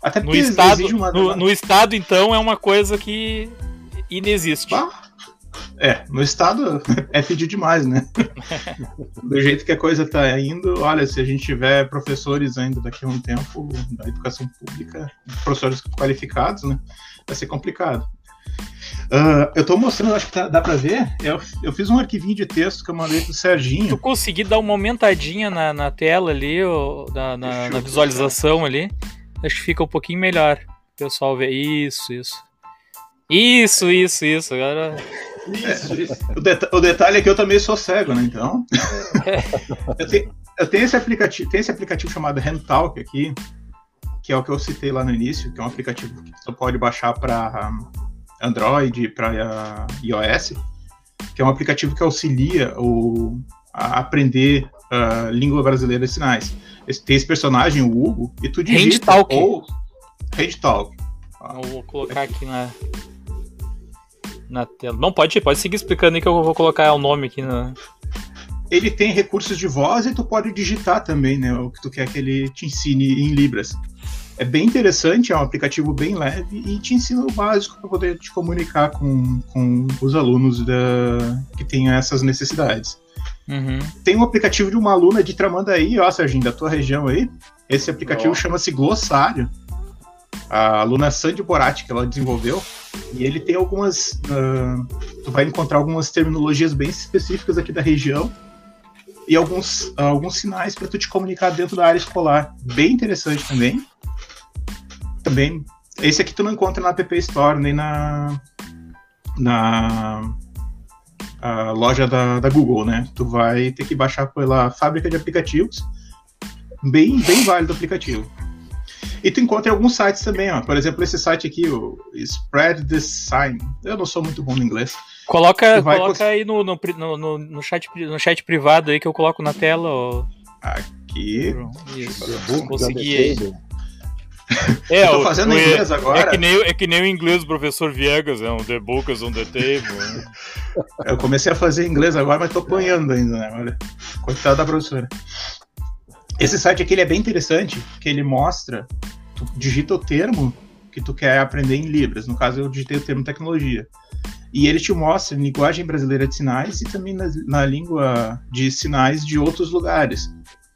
até no estado, uma... no, no, estado, então, é uma coisa que inexiste. Bah, é, no estado é pedir demais, né? *laughs* Do jeito que a coisa tá indo, olha, se a gente tiver professores ainda daqui a um tempo da educação pública, professores qualificados, né? Vai ser complicado. Uh, eu tô mostrando, acho que tá, dá pra ver. Eu, eu fiz um arquivinho de texto que eu mandei pro Serginho. Tu consegui dar uma aumentadinha na, na tela ali, ou, na, na, na visualização ali. Acho que fica um pouquinho melhor. O pessoal ver. Isso, isso. Isso, isso, isso. Agora. Isso, isso. O, deta o, detalhe é que eu também sou cego, né? Então. *laughs* eu, tenho, eu tenho esse aplicativo, tem esse aplicativo chamado HandTalk aqui, que é o que eu citei lá no início, que é um aplicativo que você pode baixar para Android, para iOS, que é um aplicativo que auxilia o, a aprender a língua brasileira de sinais. Tem esse personagem, o Hugo, e tu digita HandTalk. ou HandTalk. Eu vou colocar aqui na na tela. Não, pode, pode seguir explicando aí que eu vou colocar o nome aqui na. Ele tem recursos de voz e tu pode digitar também, né? O que tu quer que ele te ensine em Libras. É bem interessante, é um aplicativo bem leve e te ensina o básico para poder te comunicar com, com os alunos da, que têm essas necessidades. Uhum. Tem um aplicativo de uma aluna de Tramandaí, ó, Serginho, da tua região aí. Esse aplicativo oh. chama-se Glossário a aluna Sandy Boratti, que ela desenvolveu, e ele tem algumas. Uh, tu vai encontrar algumas terminologias bem específicas aqui da região e alguns, uh, alguns sinais para tu te comunicar dentro da área escolar. Bem interessante também. Também. Esse aqui tu não encontra na App Store, nem na. na loja da, da Google, né? Tu vai ter que baixar pela fábrica de aplicativos. Bem, bem válido o aplicativo. E tu encontra em alguns sites também, ó. Por exemplo, esse site aqui, o Spread the Sign. Eu não sou muito bom no inglês. Coloca, coloca aí no, no, no, no, chat, no chat privado aí que eu coloco na tela. Ó. Aqui. Isso, consegui aí. É, *laughs* eu tô fazendo o, inglês é, agora. É que, nem, é que nem o inglês do professor Viegas, é um The Book is on the Table. Né? Eu comecei a fazer inglês agora, mas tô apanhando ainda, né? Olha, coitada da professora. Esse site aqui é bem interessante, que ele mostra, tu digita o termo que tu quer aprender em Libras, no caso eu digitei o termo tecnologia. E ele te mostra em linguagem brasileira de sinais e também na, na língua de sinais de outros lugares.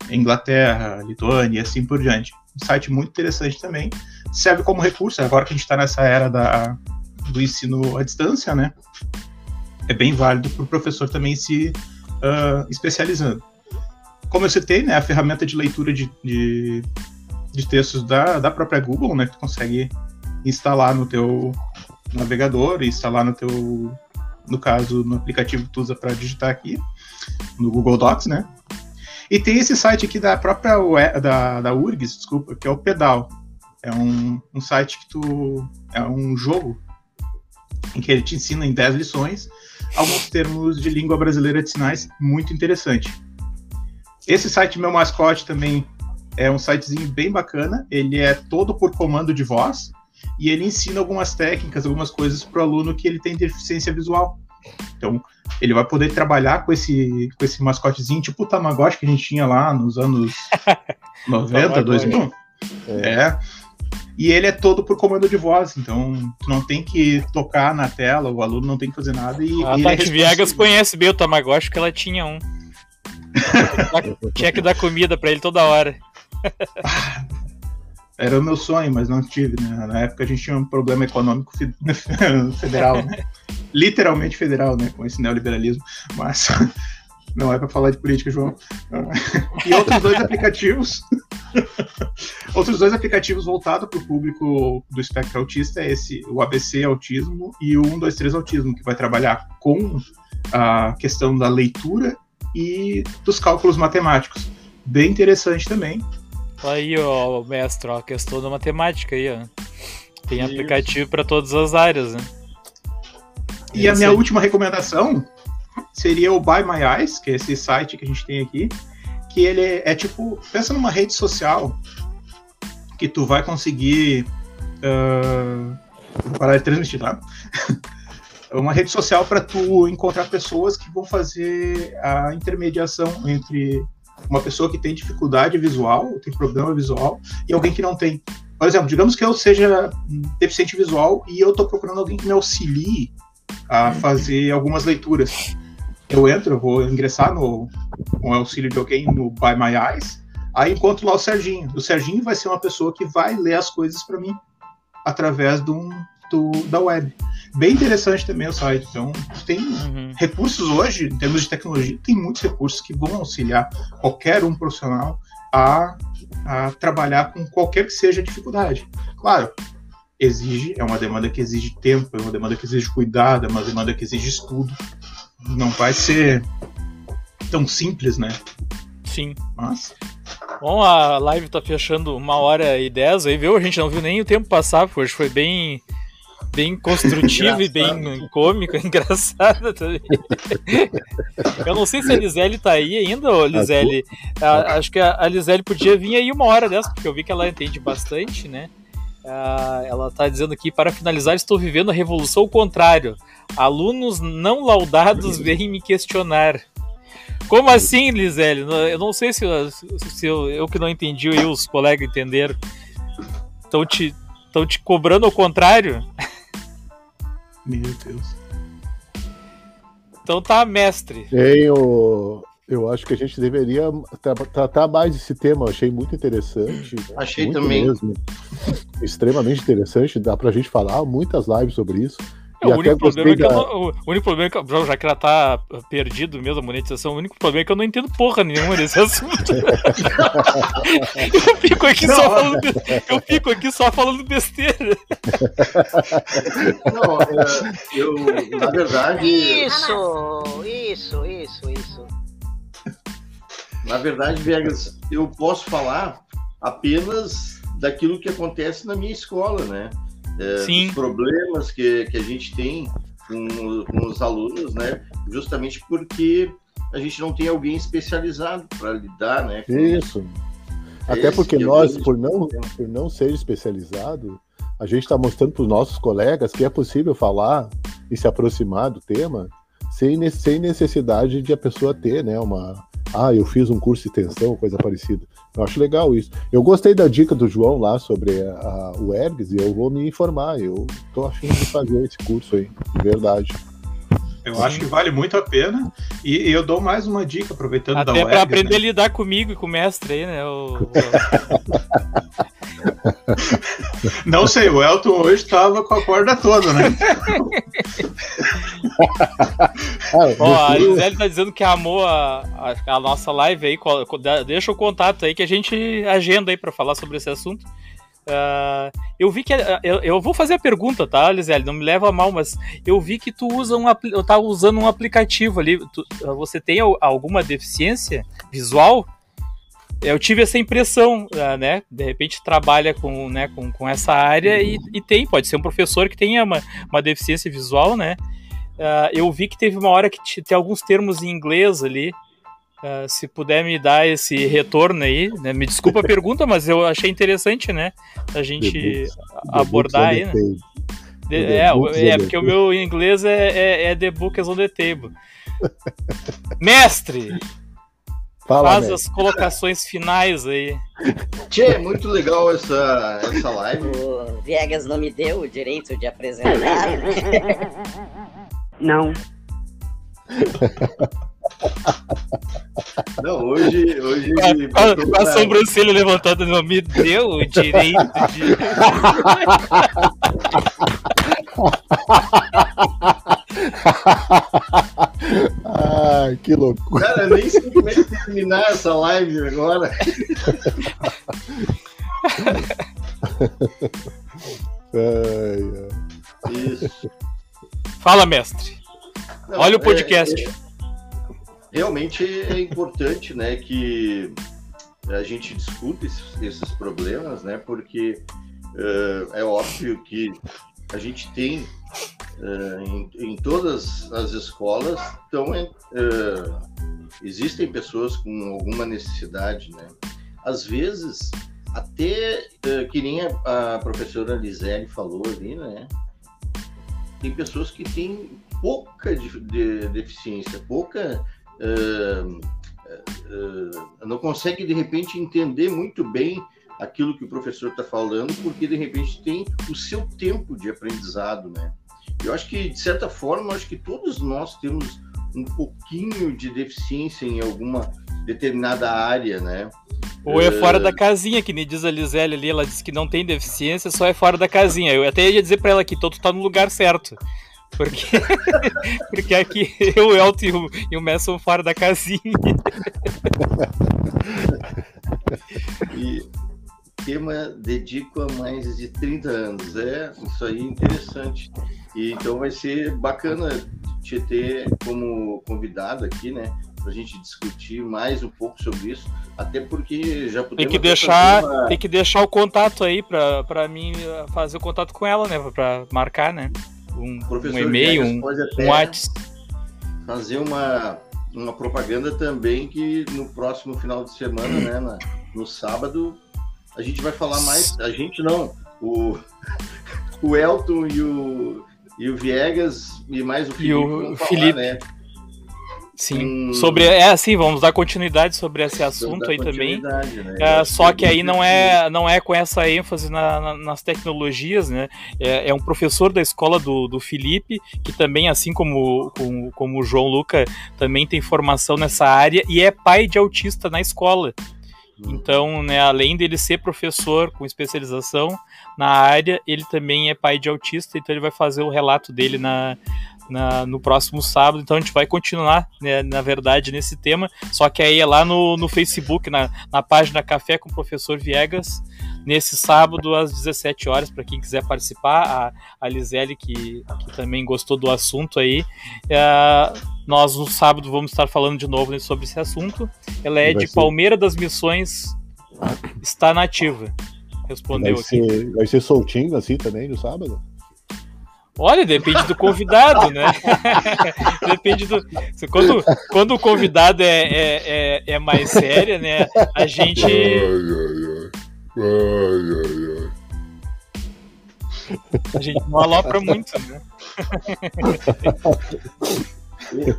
Inglaterra, Lituânia e assim por diante. Um site muito interessante também. Serve como recurso, agora que a gente está nessa era da, do ensino à distância, né? É bem válido para o professor também se uh, especializando como eu citei, né, a ferramenta de leitura de, de, de, textos da, da própria Google, né, que tu consegue instalar no teu navegador instalar no teu, no caso, no aplicativo que tu usa para digitar aqui, no Google Docs, né. E tem esse site aqui da própria da, da URGS, desculpa, que é o Pedal. É um, um site que tu. É um jogo em que ele te ensina em 10 lições alguns termos de língua brasileira de sinais muito interessante. Esse site Meu Mascote também é um sitezinho bem bacana. Ele é todo por comando de voz e ele ensina algumas técnicas, algumas coisas para o aluno que ele tem deficiência visual. Então, ele vai poder trabalhar com esse, com esse mascotezinho, tipo o Tamagotchi que a gente tinha lá nos anos *laughs* 90, 2000. É. é. E ele é todo por comando de voz, então tu não tem que tocar na tela, o aluno não tem que fazer nada. E, a Tati é Viegas conhece bem o Tamagotchi, porque ela tinha um. Tinha que dar comida pra ele toda hora. *laughs* Era o meu sonho, mas não tive, né? Na época a gente tinha um problema econômico *laughs* federal, né? literalmente federal, né? Com esse neoliberalismo. Mas *laughs* não é para falar de política, João. E outros dois aplicativos. outros dois aplicativos voltados para o público do espectro autista é esse, o ABC Autismo e o 123 Autismo, que vai trabalhar com a questão da leitura e dos cálculos matemáticos. Bem interessante também. Aí, ó, mestre, ó, a questão da matemática aí, ó. Tem Isso. aplicativo para todas as áreas, né? E a minha última recomendação seria o Buy My Eyes, que é esse site que a gente tem aqui, que ele é, é tipo, pensa numa rede social que tu vai conseguir uh, parar de transmitir, tá? *laughs* uma rede social para tu encontrar pessoas que vão fazer a intermediação entre uma pessoa que tem dificuldade visual, tem problema visual, e alguém que não tem. Por exemplo, digamos que eu seja deficiente visual e eu estou procurando alguém que me auxilie a fazer algumas leituras. Eu entro, eu vou ingressar no, com o auxílio de alguém no By My Eyes, aí encontro lá o Serginho. O Serginho vai ser uma pessoa que vai ler as coisas para mim através do, do, da web. Bem interessante também o site. Então, tem uhum. recursos hoje, em termos de tecnologia, tem muitos recursos que vão auxiliar qualquer um profissional a, a trabalhar com qualquer que seja a dificuldade. Claro, exige, é uma demanda que exige tempo, é uma demanda que exige cuidado, é uma demanda que exige estudo. Não vai ser tão simples, né? Sim. Mas. Bom, a live tá fechando uma hora e dez aí, viu? A gente não viu nem o tempo passar, porque hoje foi bem bem construtiva e bem cômica, *laughs* engraçada também. Eu não sei se a Lisele tá aí ainda, ô Lisele. A, acho que a, a Lisele podia vir aí uma hora dessa, porque eu vi que ela entende bastante, né? Ela tá dizendo aqui, para finalizar, estou vivendo a revolução ao contrário. Alunos não laudados vêm me questionar. Como assim, Lisele? Eu não sei se, se eu, eu, que não entendi e os colegas entenderam. Estão te, te cobrando ao contrário? *laughs* Meu Deus. Então tá, mestre. Tenho. Eu acho que a gente deveria tratar mais esse tema. Eu achei muito interessante. Achei muito também. Mesmo. Extremamente interessante. Dá pra gente falar muitas lives sobre isso. É, o, único problema é que da... não, o único problema é que, já que ela tá perdido mesmo a monetização, o único problema é que eu não entendo porra nenhuma desse *laughs* assunto. eu fico aqui não. só falando eu fico aqui só falando besteira. Não, é, eu, na verdade. Isso, isso, isso, isso. Na verdade, Vegas, eu posso falar apenas daquilo que acontece na minha escola, né? É, dos problemas que, que a gente tem com, com os alunos, né? Justamente porque a gente não tem alguém especializado para lidar, né? Isso. Até porque nós, por não, por não ser especializado, a gente está mostrando para os nossos colegas que é possível falar e se aproximar do tema sem, sem necessidade de a pessoa ter né, uma, ah, eu fiz um curso de extensão, coisa parecida. Eu acho legal isso. Eu gostei da dica do João lá sobre a, a, o ERGS e eu vou me informar. Eu tô afim de fazer esse curso aí, de verdade. Eu Sim. acho que vale muito a pena. E, eu dou mais uma dica, aproveitando Até da UERGS. Até aprender né? a lidar comigo e com o mestre aí, né? O, o... *laughs* Não sei, o Elton hoje estava com a corda toda, né? Ó, a Gisele tá dizendo que amou a, a, a, nossa live aí. Deixa o contato aí que a gente agenda aí para falar sobre esse assunto. Uh, eu vi que. Eu, eu, vou fazer a pergunta, tá, Lisele? Não me leva a mal, mas eu vi que tu usa um, tá usando um aplicativo ali. Tu, você tem alguma deficiência visual? Eu tive essa impressão, ah, né? De repente trabalha com, né, com, com essa área e, e tem, pode ser um professor que tenha uma, uma deficiência visual, né? Uh, eu vi que teve uma hora que tem alguns termos em inglês ali. Uh, se puder me dar esse retorno aí, né? me desculpa a *laughs* pergunta, mas eu achei interessante, né? A gente the abordar aí, né? The, é, é, porque o meu inglês é, é, é The Book is on the Table. *laughs* Mestre, Fala, Faz as colocações finais aí. Tchê, muito legal essa, essa live. O Viegas não me deu o direito de apresentar. Não. *laughs* Não, hoje. hoje com a, com a sobrancelha levantada, não me deu o direito de. *laughs* Ai, que loucura. Cara, nem sei como é que terminar essa live agora. ai, ai. Isso. Fala, mestre. Não, Olha o podcast. É, é, realmente é importante, né, que a gente discuta esses, esses problemas, né, porque uh, é óbvio que a gente tem uh, em, em, todas as escolas então uh, existem pessoas com alguma necessidade, né? Às vezes até que nem a, a professora Lisele falou ali, né? Tem pessoas que têm pouca de, de, deficiência, pouca uh, uh, não consegue de repente entender muito bem aquilo que o professor está falando, porque de repente tem o seu tempo de aprendizado, né? Eu acho que de certa forma, acho que todos nós temos um pouquinho de deficiência em alguma determinada área, né? Ou é fora da casinha, que nem diz a Lisele ali, ela disse que não tem deficiência, só é fora da casinha. Eu até ia dizer para ela que todo tá no lugar certo. Porque, *laughs* porque aqui eu, o Elton e o, e o Messi são fora da casinha. *laughs* E tema dedico há mais de 30 anos. É, isso aí é interessante. E, então vai ser bacana te ter como convidado aqui, né? Pra gente discutir mais um pouco sobre isso. Até porque já podemos. Tem que deixar, uma... tem que deixar o contato aí pra mim fazer o contato com ela, né? Pra marcar, né? um, um e-mail, um, um WhatsApp. Fazer uma, uma propaganda também que no próximo final de semana, né, na, no sábado, a gente vai falar mais. A gente não, o, *laughs* o Elton e o, e o Viegas e mais o Felipe. E o Felipe. Falar, né? Sim, hum... sobre é assim, vamos dar continuidade sobre esse assunto aí também. Né? É, só que aí não é não é com essa ênfase na, na, nas tecnologias, né? É, é, um professor da escola do, do Felipe que também, assim como, como, como o João Luca, também tem formação nessa área e é pai de autista na escola. Então, né, além dele ser professor com especialização na área, ele também é pai de autista, então ele vai fazer o relato dele na, na, no próximo sábado. Então a gente vai continuar, né, na verdade, nesse tema. Só que aí é lá no, no Facebook, na, na página Café com o Professor Viegas, nesse sábado às 17 horas, para quem quiser participar. A, a Lisele, que, que também gostou do assunto aí. É, nós no sábado vamos estar falando de novo sobre esse assunto. Ela é vai de ser... Palmeira das Missões, está nativa. Respondeu vai aqui. Ser, vai ser soltinho assim também no sábado? Olha, depende do convidado, né? *laughs* depende do. Quando, quando o convidado é, é, é, é, mais sério, né? A gente. Ai, ai, ai. Ai, ai, ai. A gente não alopra muito, né?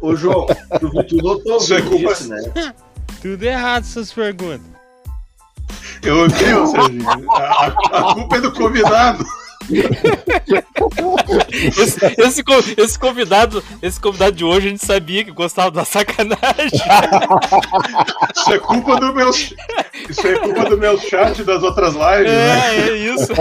Ô, João, tu, tu notou é isso, né? Tudo errado essas perguntas. Eu odeio, seja, a, a culpa é do convidado esse, esse, esse, convidado, esse convidado de hoje a gente sabia que gostava da sacanagem. Isso é culpa do meu, isso é culpa do meu chat das outras lives. É, né? é isso.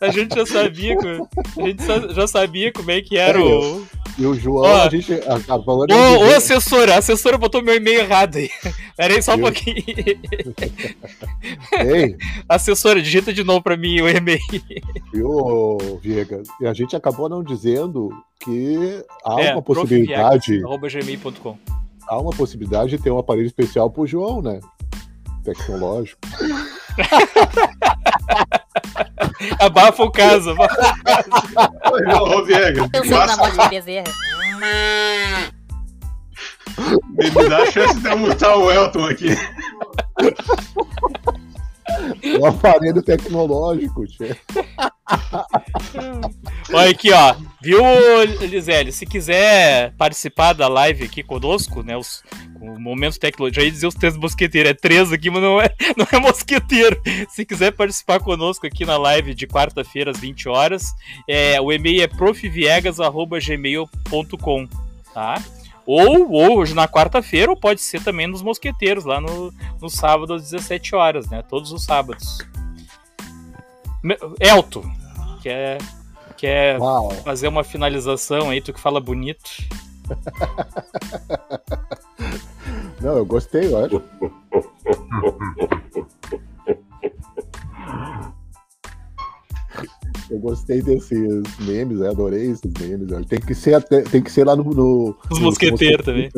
A gente já sabia, a gente já sabia como é que era o e o João, Ó, a gente acabou de. Ô, ô, assessora, a assessora botou meu e-mail errado aí. *laughs* Pera aí só um pouquinho. Ei. *laughs* Assessora, digita de novo pra mim o e-mail. Viu, Viegas? E a gente acabou não dizendo que há é, uma possibilidade. gmail.com. Há uma possibilidade de ter um aparelho especial pro João, né? Tecnológico. *laughs* *laughs* abafa o caso, abafa o caso. Viega, Pensando na voz de Bezerra. Me dá a chance de eu mutar o Elton aqui. *laughs* Um aparelho tecnológico, tchê. Olha aqui, ó. Viu, Lisele? Se quiser participar da live aqui conosco, né? Os, o Momento Tecnologia, já ia dizer os três mosqueteiros. É três aqui, mas não é, *laughs* não é mosqueteiro. Se quiser participar conosco aqui na live de quarta-feira às 20 horas, é, o e-mail é profviegas.gmail.com, tá? Ou, ou hoje na quarta-feira, ou pode ser também nos Mosqueteiros, lá no, no sábado às 17 horas, né? Todos os sábados. Elton, quer, quer fazer uma finalização aí, tu que fala bonito. *laughs* Não, eu gostei, eu acho. *laughs* *laughs* Eu gostei desses memes, né? adorei esses memes. Né? Tem que ser até, tem que ser lá no. no Os mosqueteiros também.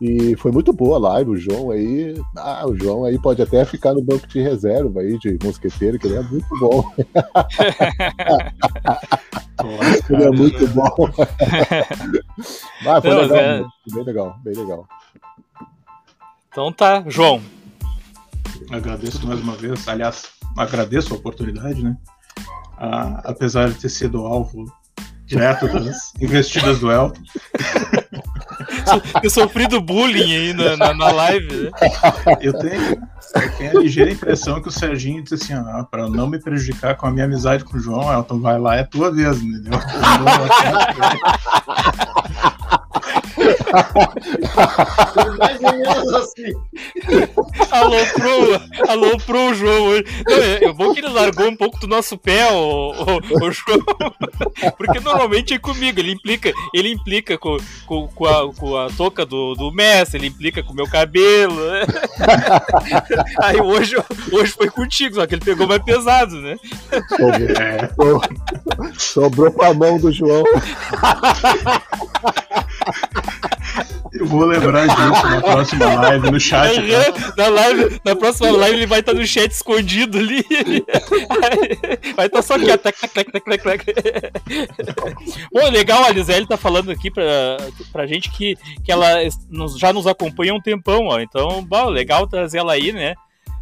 E foi muito boa a live, o João aí. Ah, o João aí pode até ficar no banco de reserva aí de mosqueteiro, que ele é muito bom. Nossa, *laughs* ele é muito bom. *laughs* ah, foi Não, legal, é... bem legal, bem legal. Então tá, João. Agradeço mais uma vez, aliás, agradeço a oportunidade, né? Ah, apesar de ter sido alvo direto das *laughs* investidas do Elton. Ter sofrido bullying aí na, na, na, live, né? Eu tenho, eu tenho a ligeira impressão que o Serginho disse assim: ah, para não me prejudicar com a minha amizade com o João, Elton, vai lá, é tua vez, entendeu? *laughs* Menos assim. Alô pro, alô pro João. Não, eu vou que ele largou um pouco do nosso pé, o, o, o João. Porque normalmente é comigo. Ele implica, ele implica com, com, com, a, com a touca do, do Messi, ele implica com o meu cabelo. Né? Aí hoje, hoje foi contigo, só que ele pegou mais pesado, né? Sobrou, sobrou pra mão do João. Eu vou lembrar disso na próxima live, no chat. Tá? Na, live, na próxima live ele vai estar no chat escondido ali. Vai estar só aqui, ó. Bom, legal, a Lisele tá falando aqui pra, pra gente que, que ela nos, já nos acompanha há um tempão, ó. Então, bom, legal trazer ela aí, né?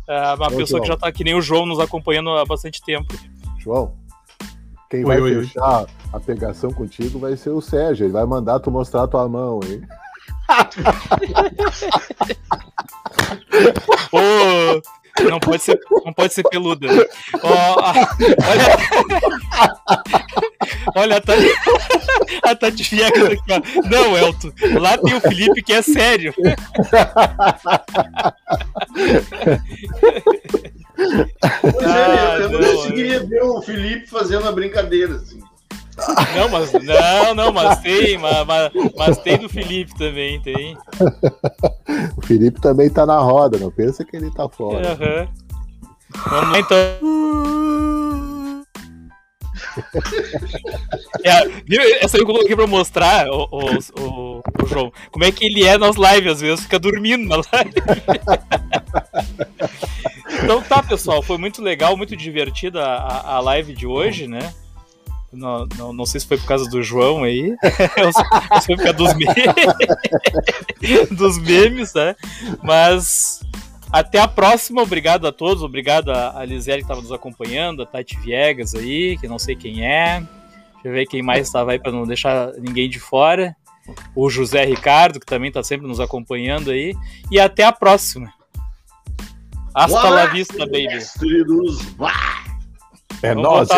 Ah, uma pessoa João. que já tá que nem o João nos acompanhando há bastante tempo. João, quem oi, vai oi, fechar oi. a pegação contigo vai ser o Sérgio. Ele vai mandar tu mostrar a tua mão, hein? Não pode ser, não pode ser peluda. Oh, olha, olha a Tati, a Tati Viegas aqui, ó. Não, Elton, lá tem o Felipe que é sério. Pois é, eu, eu não, conseguiria ver o Felipe fazendo a brincadeira, assim. Não, mas não, não, mas tem, mas, mas, mas, tem do Felipe também, tem. *laughs* o Felipe também tá na roda, não pensa que ele tá fora. Uhum. Vamos lá então. *laughs* É? Essa aí eu coloquei pra mostrar, o, o, o, o, João, como é que ele é nas lives, às vezes fica dormindo na live. *laughs* então tá, pessoal, foi muito legal, muito divertida a, a live de hoje, né? Não, não, não, sei se foi por causa do João aí, *laughs* ou se foi por causa dos memes, *laughs* dos memes, né? Mas até a próxima, obrigado a todos, obrigado a, a Lisele que estava nos acompanhando, a Tati Viegas aí, que não sei quem é. Deixa eu ver quem mais estava aí para não deixar ninguém de fora. O José Ricardo, que também está sempre nos acompanhando aí. E até a próxima. Hasta la vista, baby. É nóis.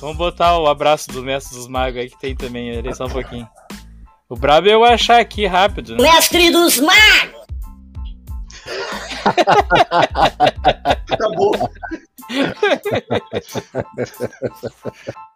Vamos botar o abraço do mestre dos magos aí que tem também, ele só um pouquinho. O brabo é eu achar aqui rápido. Né? Mestre dos magos! Acabou. *laughs*